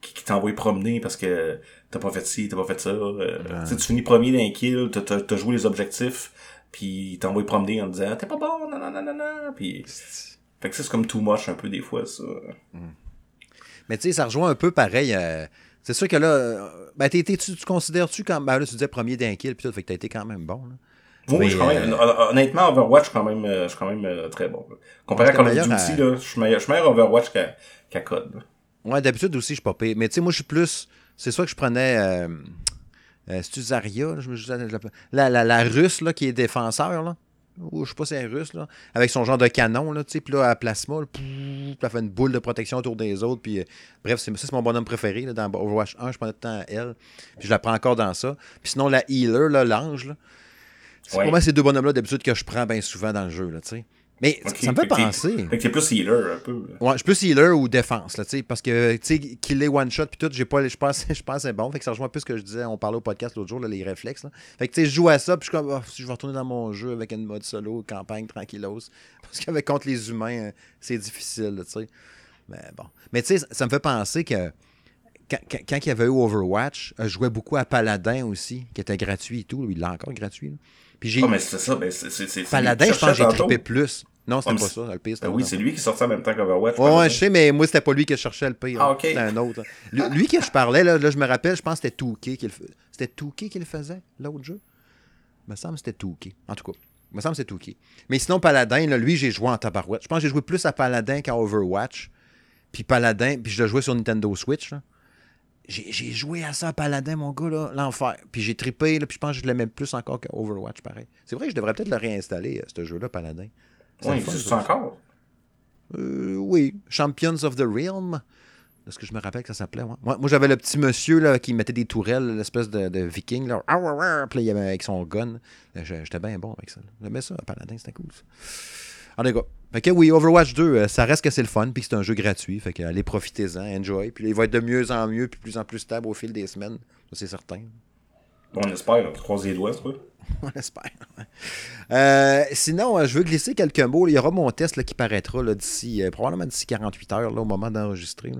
qui, qui t'envoient promener parce que t'as pas fait ci, t'as pas fait ça. Euh, Tu finis premier d'un kill, t'as, t'as joué les objectifs, puis t'envoies promener en disant t'es pas bon, non, non, non, non, non. Puis, fait que c'est comme too much un peu des fois, ça. Hmm. Mais tu sais, ça rejoint un peu pareil. Euh, c'est sûr que là, euh, ben, tu, tu considères-tu quand. Ben là, tu disais premier d'un kill, puis tout, fait que t'as été quand même bon, là. Oui, je quand même, honnêtement, Overwatch, je suis quand même, je suis quand même très bon. Comparé à Call of Duty, là, je suis meilleur, meilleur Overwatch qu'à, qu'à Code. Ouais, d'habitude aussi, je suis pas pire. Mais tu sais, moi, je suis plus c'est ça que je prenais. Euh, euh c'est Zaria, je me la, la, la, russe là, qui est défenseur, là. Ou je sais pas si c'est russe, là. Avec son genre de canon, là, tu sais. Puis là, à plasma, elle fait une boule de protection autour des autres. Puis, euh, bref, c'est, ça, c'est mon bonhomme préféré, là, dans Overwatch 1. Je tout le temps à elle. Puis je la prends encore dans ça. Puis sinon, la healer, là, l'ange, là. C'est ouais. moi ces deux bonhommes-là d'habitude que je prends bien souvent dans le jeu, là, tu sais. Mais ça me fait, penser. Fait que t'es plus healer un peu. Ouais, je suis plus healer ou défense, là, tu sais, parce que, tu sais, killer one shot puis tout, j'ai pas, je pense, je pense c'est bon. Fait que ça rejoint un peu ce que je disais, on parlait au podcast l'autre jour, là, les réflexes, là. Fait que, tu sais, je joue à ça puis je suis comme, oh, si je vais retourner dans mon jeu avec une mode solo, campagne, tranquillos. Parce qu'avec contre les humains, euh, c'est difficile, tu sais. Mais bon. Mais tu sais, ça me fait penser que. Quand, quand, il y avait eu Overwatch, euh, je jouais beaucoup à Paladin aussi, qui était gratuit et tout. Il l'a encore gratuit. Puis j'ai. Ah, mais c'est ça, mais c'est. Paladin, je pense que j'ai trippé plus. Non, c'était pas ça, le pire. Ben oui, c'est lui qui sortait en même temps qu'Overwatch. Ouais, ouais, je sais, mais moi, c'était pas lui qui cherchait le pire. Ah, ok. C'était un autre. Lui, qui je parlais, là, je me rappelle, je pense que c'était Touquet qui le faisait. C'était Touquet qui le faisait, l'autre jeu? Il me semble que c'était Touquet. En tout cas, il me semble que c'était Touquet. Mais sinon, Paladin, là, lui, j'ai joué en tabarouette. Je pense que j'ai joué plus à Paladin qu'à Overwatch. Puis Paladin, puis je l'ai joué sur Nintendo Switch, là. J'ai joué à ça à Paladin, mon gars, là, l'enfer. Puis j'ai trippé, là, puis je pense que je l'aimais plus encore qu'Overwatch, pareil. C'est vrai que je devrais peut-être le réinstaller, euh, ce jeu-là, Paladin. Oui, existe encore? Euh, oui, Champions of the Realm. Est-ce que je me rappelle que ça s'appelait? Moi, moi j'avais le petit monsieur là, qui mettait des tourelles, l'espèce de, de, viking. Là. Puis là, il avait avec son gun. J'étais bien bon avec ça. J'aimais ça, Paladin, c'était cool. Ça. En tout cas, fait que oui, Overwatch 2, euh, ça reste que c'est le fun, puis c'est un jeu gratuit. Fait que allez, profitez-en, enjoy. Puis il va être de mieux en mieux, puis de plus en plus stable au fil des semaines. c'est certain. On espère, croiser les doigts, On espère. Euh, sinon, euh, je veux glisser quelques mots. Il y aura mon test qui paraîtra d'ici, euh, probablement d'ici 48 heures, au moment d'enregistrer.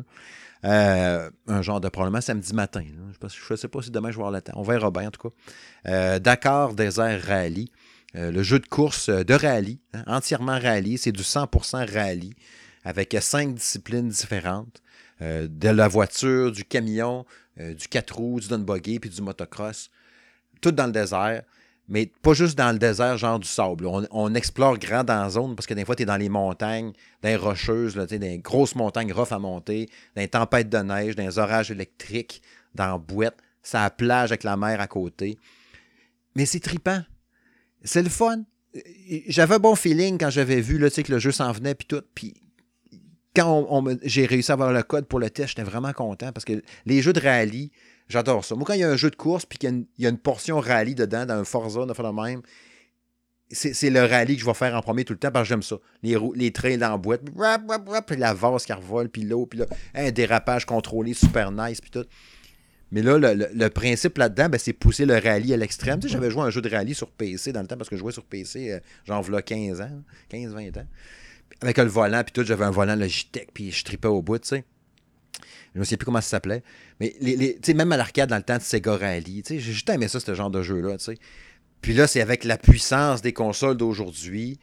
un genre de probablement samedi matin. Je ne sais pas si demain je vais avoir le temps. On verra bien en tout cas. Dakar Desert Rally. le jeu de course de rallye, hein, entièrement rallye. C'est du 100% rallye avec cinq disciplines différentes. de la voiture, du camion, du 4 roues, du dune buggy puis du motocross. Tout dans le désert mais pas juste dans le désert, genre du sable. On, explore grand dans la zone parce que des fois, tu es dans les montagnes, dans les rocheuses, là, dans les grosses montagnes rough à monter, dans les tempêtes de neige, dans les orages électriques, dans la boîte, ça plage avec la mer à côté. Mais c'est tripant. C'est le fun. J'avais un bon feeling quand j'avais vu là, que le jeu s'en venait, puis tout. Puis quand on, j'ai réussi à avoir le code pour le test, j'étais vraiment content parce que les jeux de rallye, J'adore ça. Moi, quand il y a un jeu de course puis qu'il y, a une portion rallye dedans, dans un Forza, de faire le même, c'est le rallye que je vais faire en premier tout le temps parce que j'aime ça. Les, les trains dans la boîte, puis la vase qui revole, puis l'eau, puis là, un dérapage contrôlé, super nice, puis tout. Mais là, le, principe là-dedans, ben, c'est pousser le rallye à l'extrême. Tu sais, j'avais joué un jeu de rallye sur PC dans le temps parce que je jouais sur PC, euh, genre, voilà 15 ans, 15-20 ans. Avec le volant, puis tout, j'avais un volant Logitech, puis je tripais au bout, tu sais. Je ne sais plus comment ça s'appelait. Mais même à l'arcade, dans le temps de Sega Rally, j'ai juste aimé ça, ce genre de jeu-là. Puis là, c'est avec la puissance des consoles d'aujourd'hui.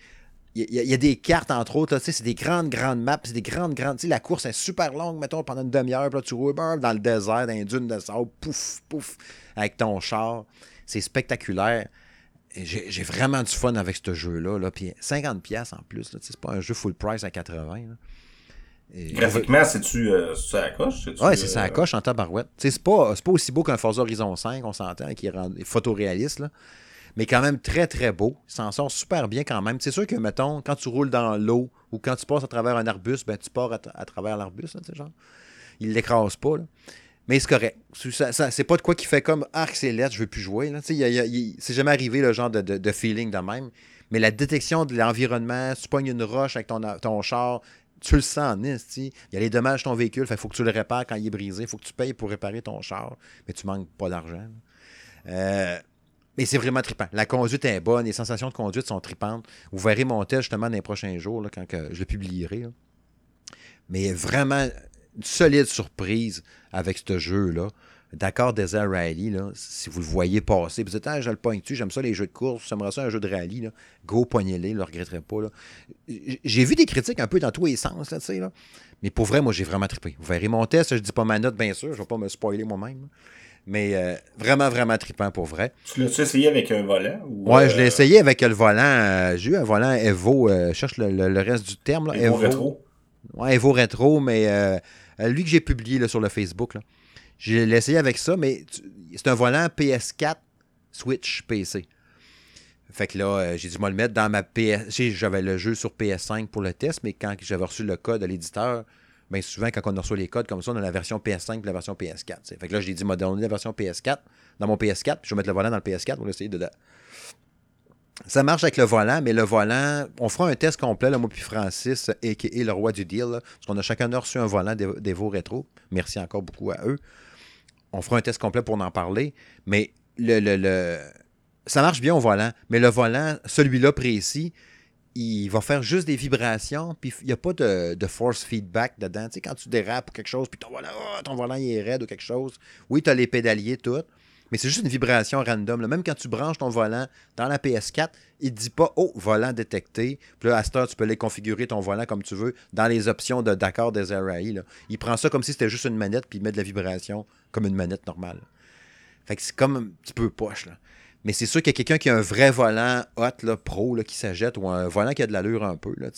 Il y, a des cartes, entre autres, c'est des grandes, grandes maps, c'est des grandes, grandes. La course est super longue, mettons, pendant une demi-heure. Là, tu roules dans le désert, dans les dunes de sable, pouf, pouf, avec ton char. C'est spectaculaire. J'ai vraiment du fun avec ce jeu-là. Là. Puis 50$ en plus. C'est pas un jeu full price à 80$. Graphiquement, c'est-tu euh, à coche? Oui, c'est ça à euh, coche en tabarouette. C'est pas, pas aussi beau qu'un Forza Horizon 5, on s'entend, qui est photoréaliste, là. mais quand même très, très beau. Il s'en sort super bien quand même. C'est sûr que, mettons, quand tu roules dans l'eau ou quand tu passes à travers un arbuste, ben, tu pars à, travers l'arbuste, genre. Il l'écrase pas, là. Mais c'est correct. c'est pas de quoi qui fait comme arc c'est lettre, je veux plus jouer. C'est jamais arrivé le genre de, feeling de même. Mais la détection de l'environnement, tu pognes une roche avec ton, ton char, tu le sens en Il y a les dommages de ton véhicule, il faut que tu le répares quand il est brisé, il faut que tu payes pour réparer ton char, mais tu manques pas d'argent. Euh, mais c'est vraiment trippant. La conduite est bonne, les sensations de conduite sont trippantes. Vous verrez mon test justement dans les prochains jours, quand je le publierai. Mais vraiment, une solide surprise avec ce jeu-là. D'accord, Desert Rally, là, si vous le voyez passer, vous dites, ah, je le pogne dessus, j'aime ça les jeux de course, j'aimerais ça un jeu de rallye, là. go poignez-les, ne le regretterai pas. J'ai vu des critiques un peu dans tous les sens, là, là. mais pour vrai, moi, j'ai vraiment trippé. Vous verrez mon test, je dis pas ma note, bien sûr, je vais pas me spoiler moi-même. Mais euh, vraiment, vraiment trippant pour vrai. Tu l'as-tu essayé avec un volant? Ou ouais, je l'ai euh, essayé avec le volant. Euh, j'ai eu un volant Evo, je cherche le, reste du terme. Là, Evo, Retro. Ouais, Evo Retro, mais lui que j'ai publié là, sur le Facebook. Là. J'ai essayé avec ça, mais c'est un volant PS4 Switch PC. Fait que là, euh, j'ai dû me le mettre dans ma PS. J'avais le jeu sur PS5 pour le test, mais quand j'avais reçu le code de l'éditeur, bien souvent, quand on reçoit les codes comme ça, on a la version PS5 et la version PS4. Fait que là, j'ai dit, m'a donné la version PS4 dans mon PS4, puis je vais mettre le volant dans le PS4 pour l'essayer dedans. Ça marche avec le volant, mais le volant, on fera un test complet, là, moi puis Francis, et, le roi du deal, parce qu'on a chacun reçu un volant d'Evo Retro. Merci encore beaucoup à eux on fera un test complet pour en parler, mais le, le, ça marche bien au volant, mais le volant, celui-là précis, il va faire juste des vibrations, puis il n'y a pas de, force feedback dedans. Tu sais, quand tu dérapes ou quelque chose, puis ton volant, oh, ton volant est raide ou quelque chose, oui, tu as les pédaliers, tout, mais c'est juste une vibration random. Même quand tu branches ton volant dans la PS4, il ne dit pas Oh, volant détecté. Puis là, à cette heure, tu peux les configurer ton volant comme tu veux dans les options de d'accord des RAI. Il prend ça comme si c'était juste une manette, puis il met de la vibration comme une manette normale. Fait que c'est comme un petit peu poche. Là. Mais c'est sûr qu'il y a quelqu'un qui a un vrai volant hot, là, pro, là, qui s'ajette, ou un volant qui a de l'allure un peu, là,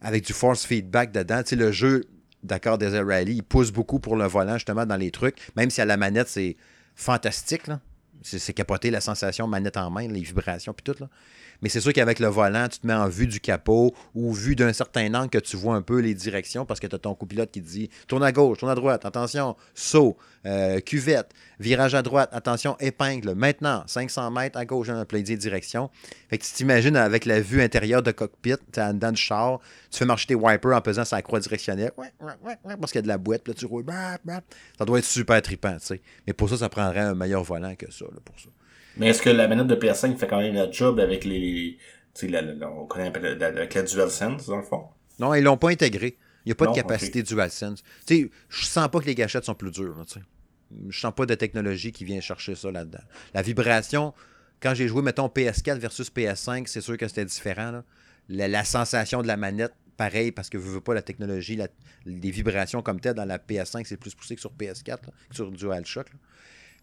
avec du force feedback dedans. le jeu, d'accord, des Rally, il pousse beaucoup pour le volant, justement, dans les trucs. Même si à la manette, c'est fantastique. Là. C'est, capoter la sensation manette en main, les vibrations, puis tout. Là. Mais c'est sûr qu'avec le volant, tu te mets en vue du capot ou vue d'un certain angle que tu vois un peu les directions parce que tu as ton copilote qui te dit tourne à gauche, tourne à droite, attention, saut, euh, cuvette, virage à droite, attention, épingle, maintenant, 500 mètres à gauche, dans plein direction. Fait que tu t'imagines avec la vue intérieure de cockpit, tu es dedans du char, tu fais marcher tes wipers en pesant la croix directionnelle, parce qu'il y a de la boîte, là tu roules, ça doit être super trippant, tu sais. Mais pour ça, ça prendrait un meilleur volant que ça, pour ça. Mais est-ce que la manette de PS5 fait quand même le job avec les. La, on connaît la, avec la DualSense, dans le fond? Non, ils l'ont pas intégré. Il n'y a pas de capacité DualSense. Tu sais, je sens pas que les gâchettes sont plus dures, sais. Je sens pas de technologie qui vient chercher ça là-dedans. La vibration, quand j'ai joué, mettons, PS4 versus PS5, c'est sûr que c'était différent. La, sensation de la manette, pareil, parce que vous veux pas la technologie, les vibrations comme telle dans la PS5, c'est plus poussé que sur PS4, que sur DualShock.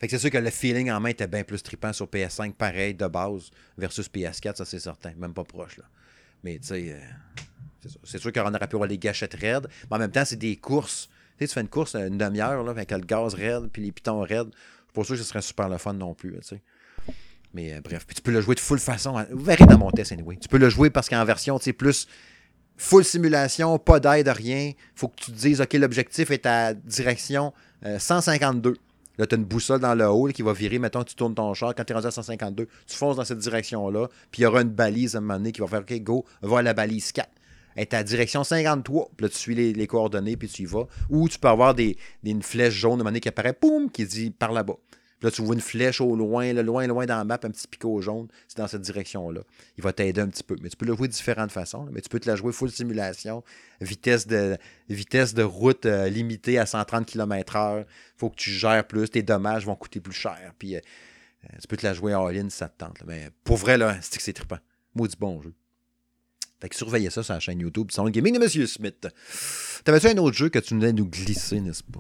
Fait que c'est sûr que le feeling en main était bien plus trippant sur PS5, pareil, de base, versus PS4, ça c'est certain. Même pas proche, là. Mais tu sais, euh, c'est sûr qu'on aurait pu avoir les gâchettes raides, mais en même temps, c'est des courses. Tu sais, tu fais une course une demi-heure, avec le gaz raide, puis les pitons raides. Je suis sûr que ce serait super le fun non plus. Mais euh, bref, puis tu peux le jouer de full façon. Hein. Vous verrez dans mon test, anyway. Tu peux le jouer parce qu'en version, tu sais, plus full simulation, pas d'aide, rien. faut que tu te dises, OK, l'objectif est à direction 152. Là, tu as une boussole dans le haut qui va virer. Mettons, tu tournes ton char. Quand tu es rendu à 152, tu fonces dans cette direction-là. Puis il y aura une balise à un moment donné qui va faire OK, go, va à la balise 4. Elle est à direction 53. Puis là, tu suis les, coordonnées, puis tu y vas. Ou tu peux avoir des, une flèche jaune à un moment donné qui apparaît, poum, qui dit par là-bas là, tu vois une flèche au loin, le loin, loin dans la map, un petit picot jaune. C'est dans cette direction-là. Il va t'aider un petit peu. Mais tu peux le jouer de différentes façons. Mais tu peux te la jouer full simulation, vitesse de, vitesse de route euh, limitée à 130 km/h. Faut que tu gères plus. Tes dommages vont coûter plus cher. Puis euh, euh, tu peux te la jouer en ligne si ça te tente. Mais pour vrai, là, c'est que c'est trippant. Maudit bon jeu. Fait que surveillez ça sur la chaîne YouTube le Gaming de Monsieur Smith. T'avais-tu un autre jeu que tu venais nous glisser, n'est-ce pas?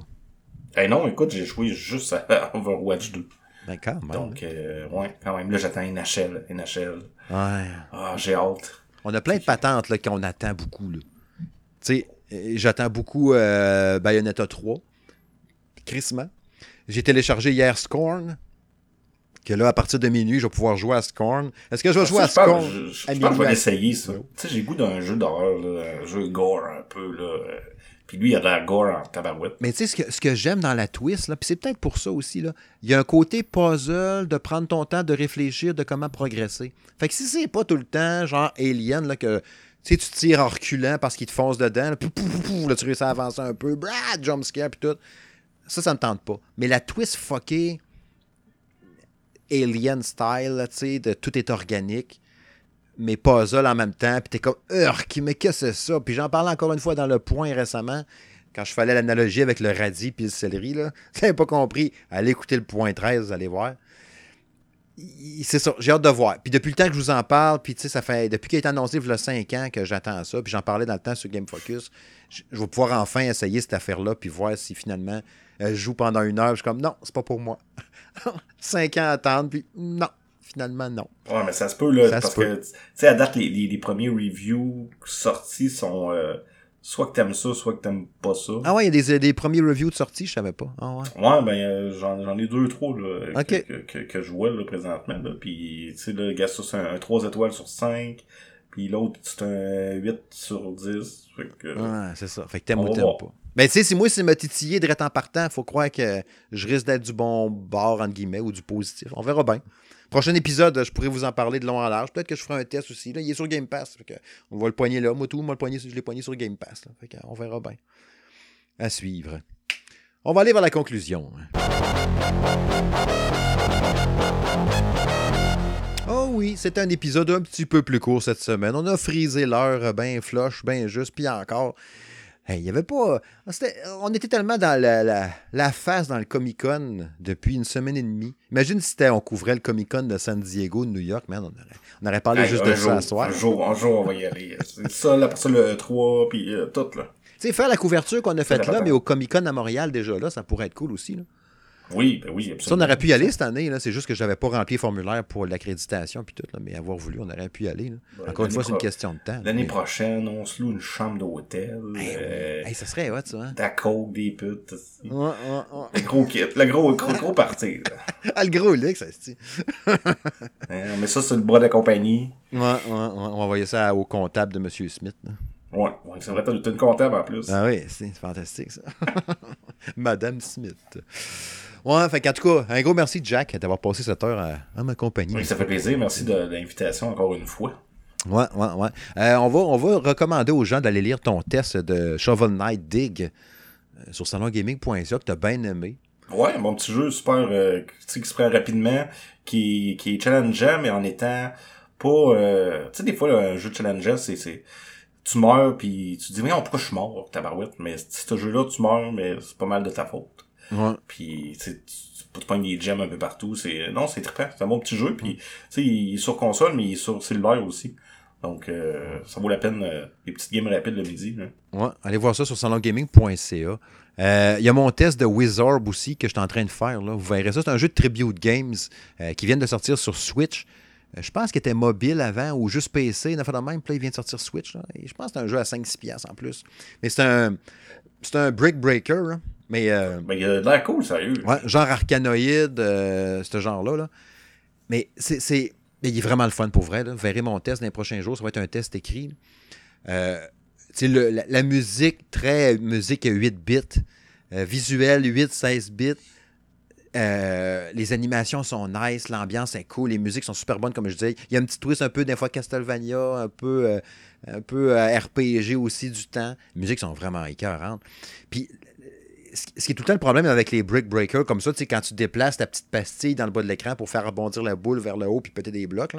Eh non, écoute, j'ai joué juste à Overwatch 2. Ben quand même. Donc, euh, ouais, quand même. Là, j'attends NHL. NHL. Ouais. Ah, j'ai hâte. On a plein de patentes là, qu'on attend beaucoup. Tu sais, euh, j'attends beaucoup euh, Bayonetta 3. Crissement. J'ai téléchargé hier Scorn. Que là, à partir de minuit, je vais pouvoir jouer à Scorn. Est-ce que je vais jouer à Scorn? Je, je, je, je pense que je vais essayer ça. Tu sais, j'ai goût d'un jeu d'horreur, un jeu gore un peu, là. Puis lui, il a de la gore en tabarouette. Mais tu sais, ce que, ce que j'aime dans la twist, là, puis c'est peut-être pour ça aussi, là, il y a un côté puzzle de prendre ton temps, de réfléchir, de comment progresser. Fait que si c'est pas tout le temps, genre Alien, là, que tu tires en reculant parce qu'il te fonce dedans, là, là, tu réussis à avancer un peu, brad, jump scare, puis tout. Ça, ça me tente pas. Mais la twist fuckée, Alien style, tu sais, de tout est organique, mes puzzles en même temps, puis t'es comme, Urk, mais qu'est-ce que c'est ça? Puis j'en parlais encore une fois dans le point récemment, quand je fallais l'analogie avec le radis puis le céleri, là. Vous pas compris. Allez écouter le point 13, vous allez voir. C'est ça, j'ai hâte de voir. Puis depuis le temps que je vous en parle, puis tu sais, ça fait depuis qu'il été annoncé il y a 5 ans que j'attends ça, puis j'en parlais dans le temps sur Game Focus, je, vais pouvoir enfin essayer cette affaire-là, puis voir si finalement je joue pendant une heure. Je suis comme, non, c'est pas pour moi. 5 ans à attendre, puis non, finalement, non. Ouais, mais ça se peut, là, parce que, tu sais, à date, les, les, premiers reviews sortis sont, euh, soit que t'aimes ça, soit que t'aimes pas ça. Ah ouais, il y a des, des premiers reviews de sortie, je savais pas. Ah ouais. Ouais, ben, euh, j'en, ai deux, trois, là, que, que, que, je vois, là, présentement, là. Puis, tu sais, le gars, c'est un, un 3 étoiles sur 5. Puis l'autre, c'est un 8 sur 10. Fait que, ouais, c'est ça. Fait que t'aimes ou t'aimes pas. Ben, tu sais, si moi, c'est me titiller direct en partant, faut croire que je risque d'être du bon bord, entre guillemets, ou du positif. On verra bien. Prochain épisode, je pourrais vous en parler de long en large. Peut-être que je ferai un test aussi. Là, il est sur Game Pass. on va le poigner là. Moi, tout, moi, le poigner, je l'ai poigné sur Game Pass. on verra bien. À suivre. On va aller vers la conclusion. Oh oui, c'est un épisode un petit peu plus court cette semaine. On a frisé l'heure bien flush, bien juste, puis encore. Il y avait pas. On était tellement dans la, la, face dans le Comic Con depuis une semaine et demie. Imagine si on couvrait le Comic Con de San Diego, de New York, man, on aurait, on aurait parlé juste de ça à soir. Un jour, un jour, on va y aller. C'est ça, là, ça, le 3, puis euh, tout, là. Tu sais, faire la couverture qu'on a faite là, mais au Comic Con à Montréal déjà là, ça pourrait être cool aussi, là. Oui, ben oui, absolument. Ça, on aurait pu y aller cette année. C'est juste que je n'avais pas rempli le formulaire pour l'accréditation puis tout. Là, mais avoir voulu, on aurait pu y aller. Ben, Encore une fois, c'est une question de temps. L'année prochaine, on se loue une chambre d'hôtel. Euh, ça serait ouais, ça. Hein? La coke, des putes. Ouais, ouais, Le gros kit. Le gros, gros, gros parti. ah, le gros luxe, ça se mais ça, c'est le bras de la compagnie. Ouais, ouais, On va envoyer ça au comptable de M. Smith. Ouais, ouais c'est vrai, t'as une comptable en plus. Ah oui, c'est fantastique ça. Madame Smith. Ouais, fait qu'en tout cas, un gros merci, Jack, d'avoir passé cette heure à, ma compagnie. Oui, ça fait plaisir. Merci de, l'invitation encore une fois. Ouais, ouais, ouais. Euh, on, va, on va recommander aux gens d'aller lire ton test de Shovel Knight Dig euh, sur salongaming.ca que tu as bien aimé. Ouais, bon petit jeu super euh, qui se prend rapidement, qui, qui est challengeant, mais en étant pas. tu sais, des fois, un jeu challengeant, c'est. Tu meurs, puis tu te dis, mais pourquoi je suis mort, tabarouette? Mais si ce jeu-là, tu meurs, mais c'est pas mal de ta faute. Ouais. Puis, tu tu pognes des gems un peu partout. C'est, non, c'est trippant. C'est un bon petit jeu. Puis, tu sais, il est sur console, mais il est sur cellulaire aussi. Donc, euh, ça vaut la peine, euh, les petites games rapides le midi. Là. Ouais, allez voir ça sur salongaming.ca. Euh, Il y a mon test de Wizard aussi que je suis en train de faire. Là. Vous verrez ça. C'est un jeu de Tribute Games euh, qui vient de sortir sur Switch. Euh, je pense qu'il était mobile avant ou juste PC. Il a fait de même. Puis là, il vient de sortir Switch. Là. Et je pense que c'est un jeu à 5-6 piastres en plus. Mais c'est un, c'est un brick breaker. là. Mais euh, Mais il a de l'air cool, sérieux. Ouais, genre arcanoïde, euh, ce genre-là. là. Mais c'est, c'est- mais il est vraiment le fun pour vrai. Là. Vous verrez mon test dans les prochains jours. Ça va être un test écrit. Euh, le- la, la musique, très musique 8 bits, visuel 8-16 bits. Euh, les animations sont nice, l'ambiance est cool, les musiques sont super bonnes, comme je disais. Il y a un petit twist un peu, des fois, Castlevania, un peu, euh, un peu euh, RPG aussi du temps. Les musiques sont vraiment écœurantes. Puis, ce qui est tout le temps le problème avec les brick breakers, comme ça, tu sais, quand tu déplaces ta petite pastille dans le bas de l'écran pour faire rebondir la boule vers le haut puis péter des blocs,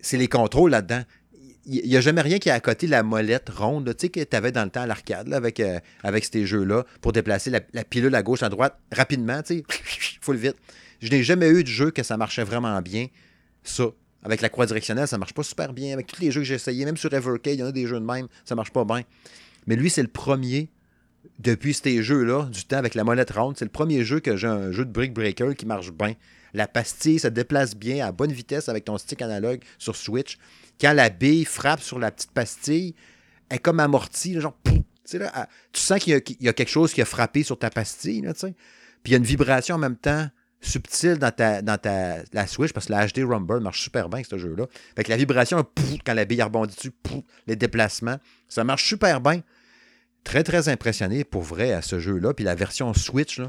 c'est les contrôles là-dedans. Il n'y a jamais rien qui est à côté de la molette ronde, tu sais, que tu avais dans le temps à l'arcade, euh, avec ces jeux-là, pour déplacer la, pilule à gauche, à droite, rapidement, tu vite. Je n'ai jamais eu de jeu que ça marchait vraiment bien, ça. Avec la croix directionnelle, ça marche pas super bien. Avec tous les jeux que j'ai essayés, même sur Evercade, il y en a des jeux de même, ça marche pas bien. Mais lui, c'est le premier depuis ces jeux-là, du temps avec la molette ronde, c'est le premier jeu que j'ai un jeu de Brick Breaker qui marche bien. La pastille se déplace bien à bonne vitesse avec ton stick analogue sur Switch. Quand la bille frappe sur la petite pastille, elle est comme amortie, genre, pouf, tu sens qu'il y, a- quelque chose qui a frappé sur ta pastille, là, tu sais. Puis il y a une vibration en même temps subtile dans ta, la Switch, parce que la HD Rumble marche super bien, ce jeu-là. Fait que la vibration, pouf, quand la bille rebondit dessus, pouf, les déplacements, ça marche super bien très, très impressionné pour vrai à ce jeu-là. Puis la version Switch,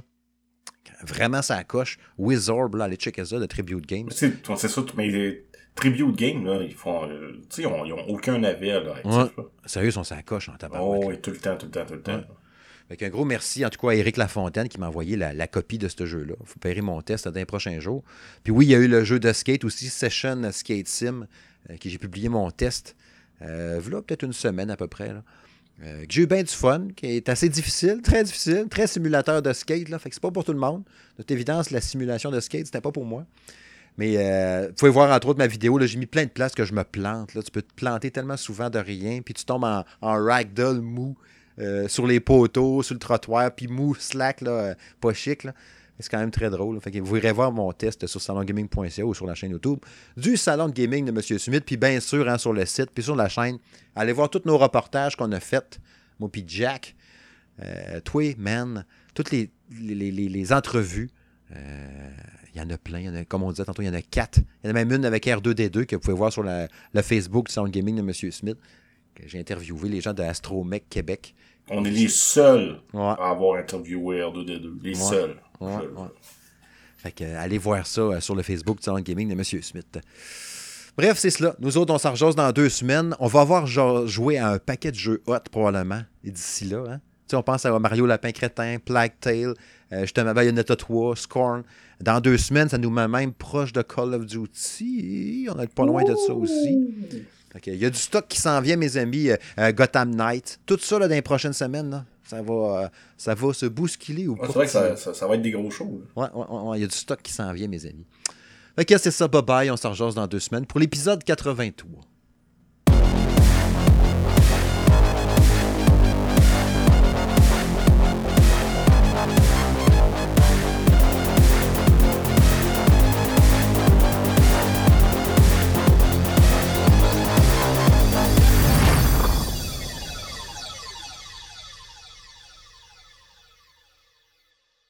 vraiment ça coche. Wizard, là, allez checker ça de Tribute Games. C'est ça, mais Tribute Game, là, ils font, euh, tu sais, ils ont, ils ont aucun avis, là, actif, Ouais. là. Sérieux, ils sont en tabarouette. Oh, tout le temps, tout le temps, tout le temps. Ouais. Fait qu'un gros merci, en tout cas, à Éric Lafontaine qui m'a envoyé la, la copie de ce jeu-là. Vous paierez mon test dans les prochains jours. Puis oui, il y a eu le jeu de skate aussi, Session Skate Sim, euh, que j'ai publié mon test. Euh, voilà, peut-être une semaine à peu près. Là. Euh, que j'ai eu bien du fun, qui est assez difficile, très difficile, très simulateur de skate. Là, fait que c'est pas pour tout le monde. De toute évidence, la simulation de skate, c'était pas pour moi. Mais euh, vous pouvez voir entre autres ma vidéo, j'ai mis plein de places que je me plante. Là. Tu peux te planter tellement souvent de rien, puis tu tombes en, ragdoll mou euh, sur les poteaux, sur le trottoir, puis mou, slack, là, euh, pas chic. Là. C'est quand même très drôle. vous irez voir mon test sur salongaming.ca ou sur la chaîne YouTube du salon de gaming de M. Smith, puis bien sûr hein, sur le site, puis sur la chaîne. Allez voir tous nos reportages qu'on a faits, moi puis Jack, euh, man, toutes les- les entrevues. Euh, Il y en a plein. Il y en a, comme on disait tantôt, il y en a quatre. Il y en a même une avec R2D2 que vous pouvez voir sur la- le Facebook du de Gaming de M. Smith. que J'ai interviewé les gens de Astromech Québec. On est les seuls Ouais. à avoir interviewé R2D2. Les Ouais. seuls. Ouais. Fait que, euh, allez voir ça euh, sur le Facebook du de Gaming de M. Smith. Bref, c'est cela. Nous autres, on s'en dans deux semaines. On va avoir joué à un paquet de jeux hot, probablement, et d'ici là. Hein? On pense à Mario Lapin Crétin, Plague Tale, euh, justement Bayonetta 3, Scorn. Dans deux semaines, ça nous met même proche de Call of Duty. On est pas loin de ça aussi. Que, Il y a du stock qui s'en vient, mes amis. Euh, euh, Gotham Knight. Tout ça, là, dans les prochaines semaines, là, ça, va, euh, ça va se bousculer ou Ouais, pas. c'est vrai que ça, ça, ça va être des gros shows. Ouais, ouais, ouais, ouais, il y a du stock qui s'en vient, mes amis. Que c'est ça, bye bye. On s'en rejase dans deux semaines pour l'épisode 83.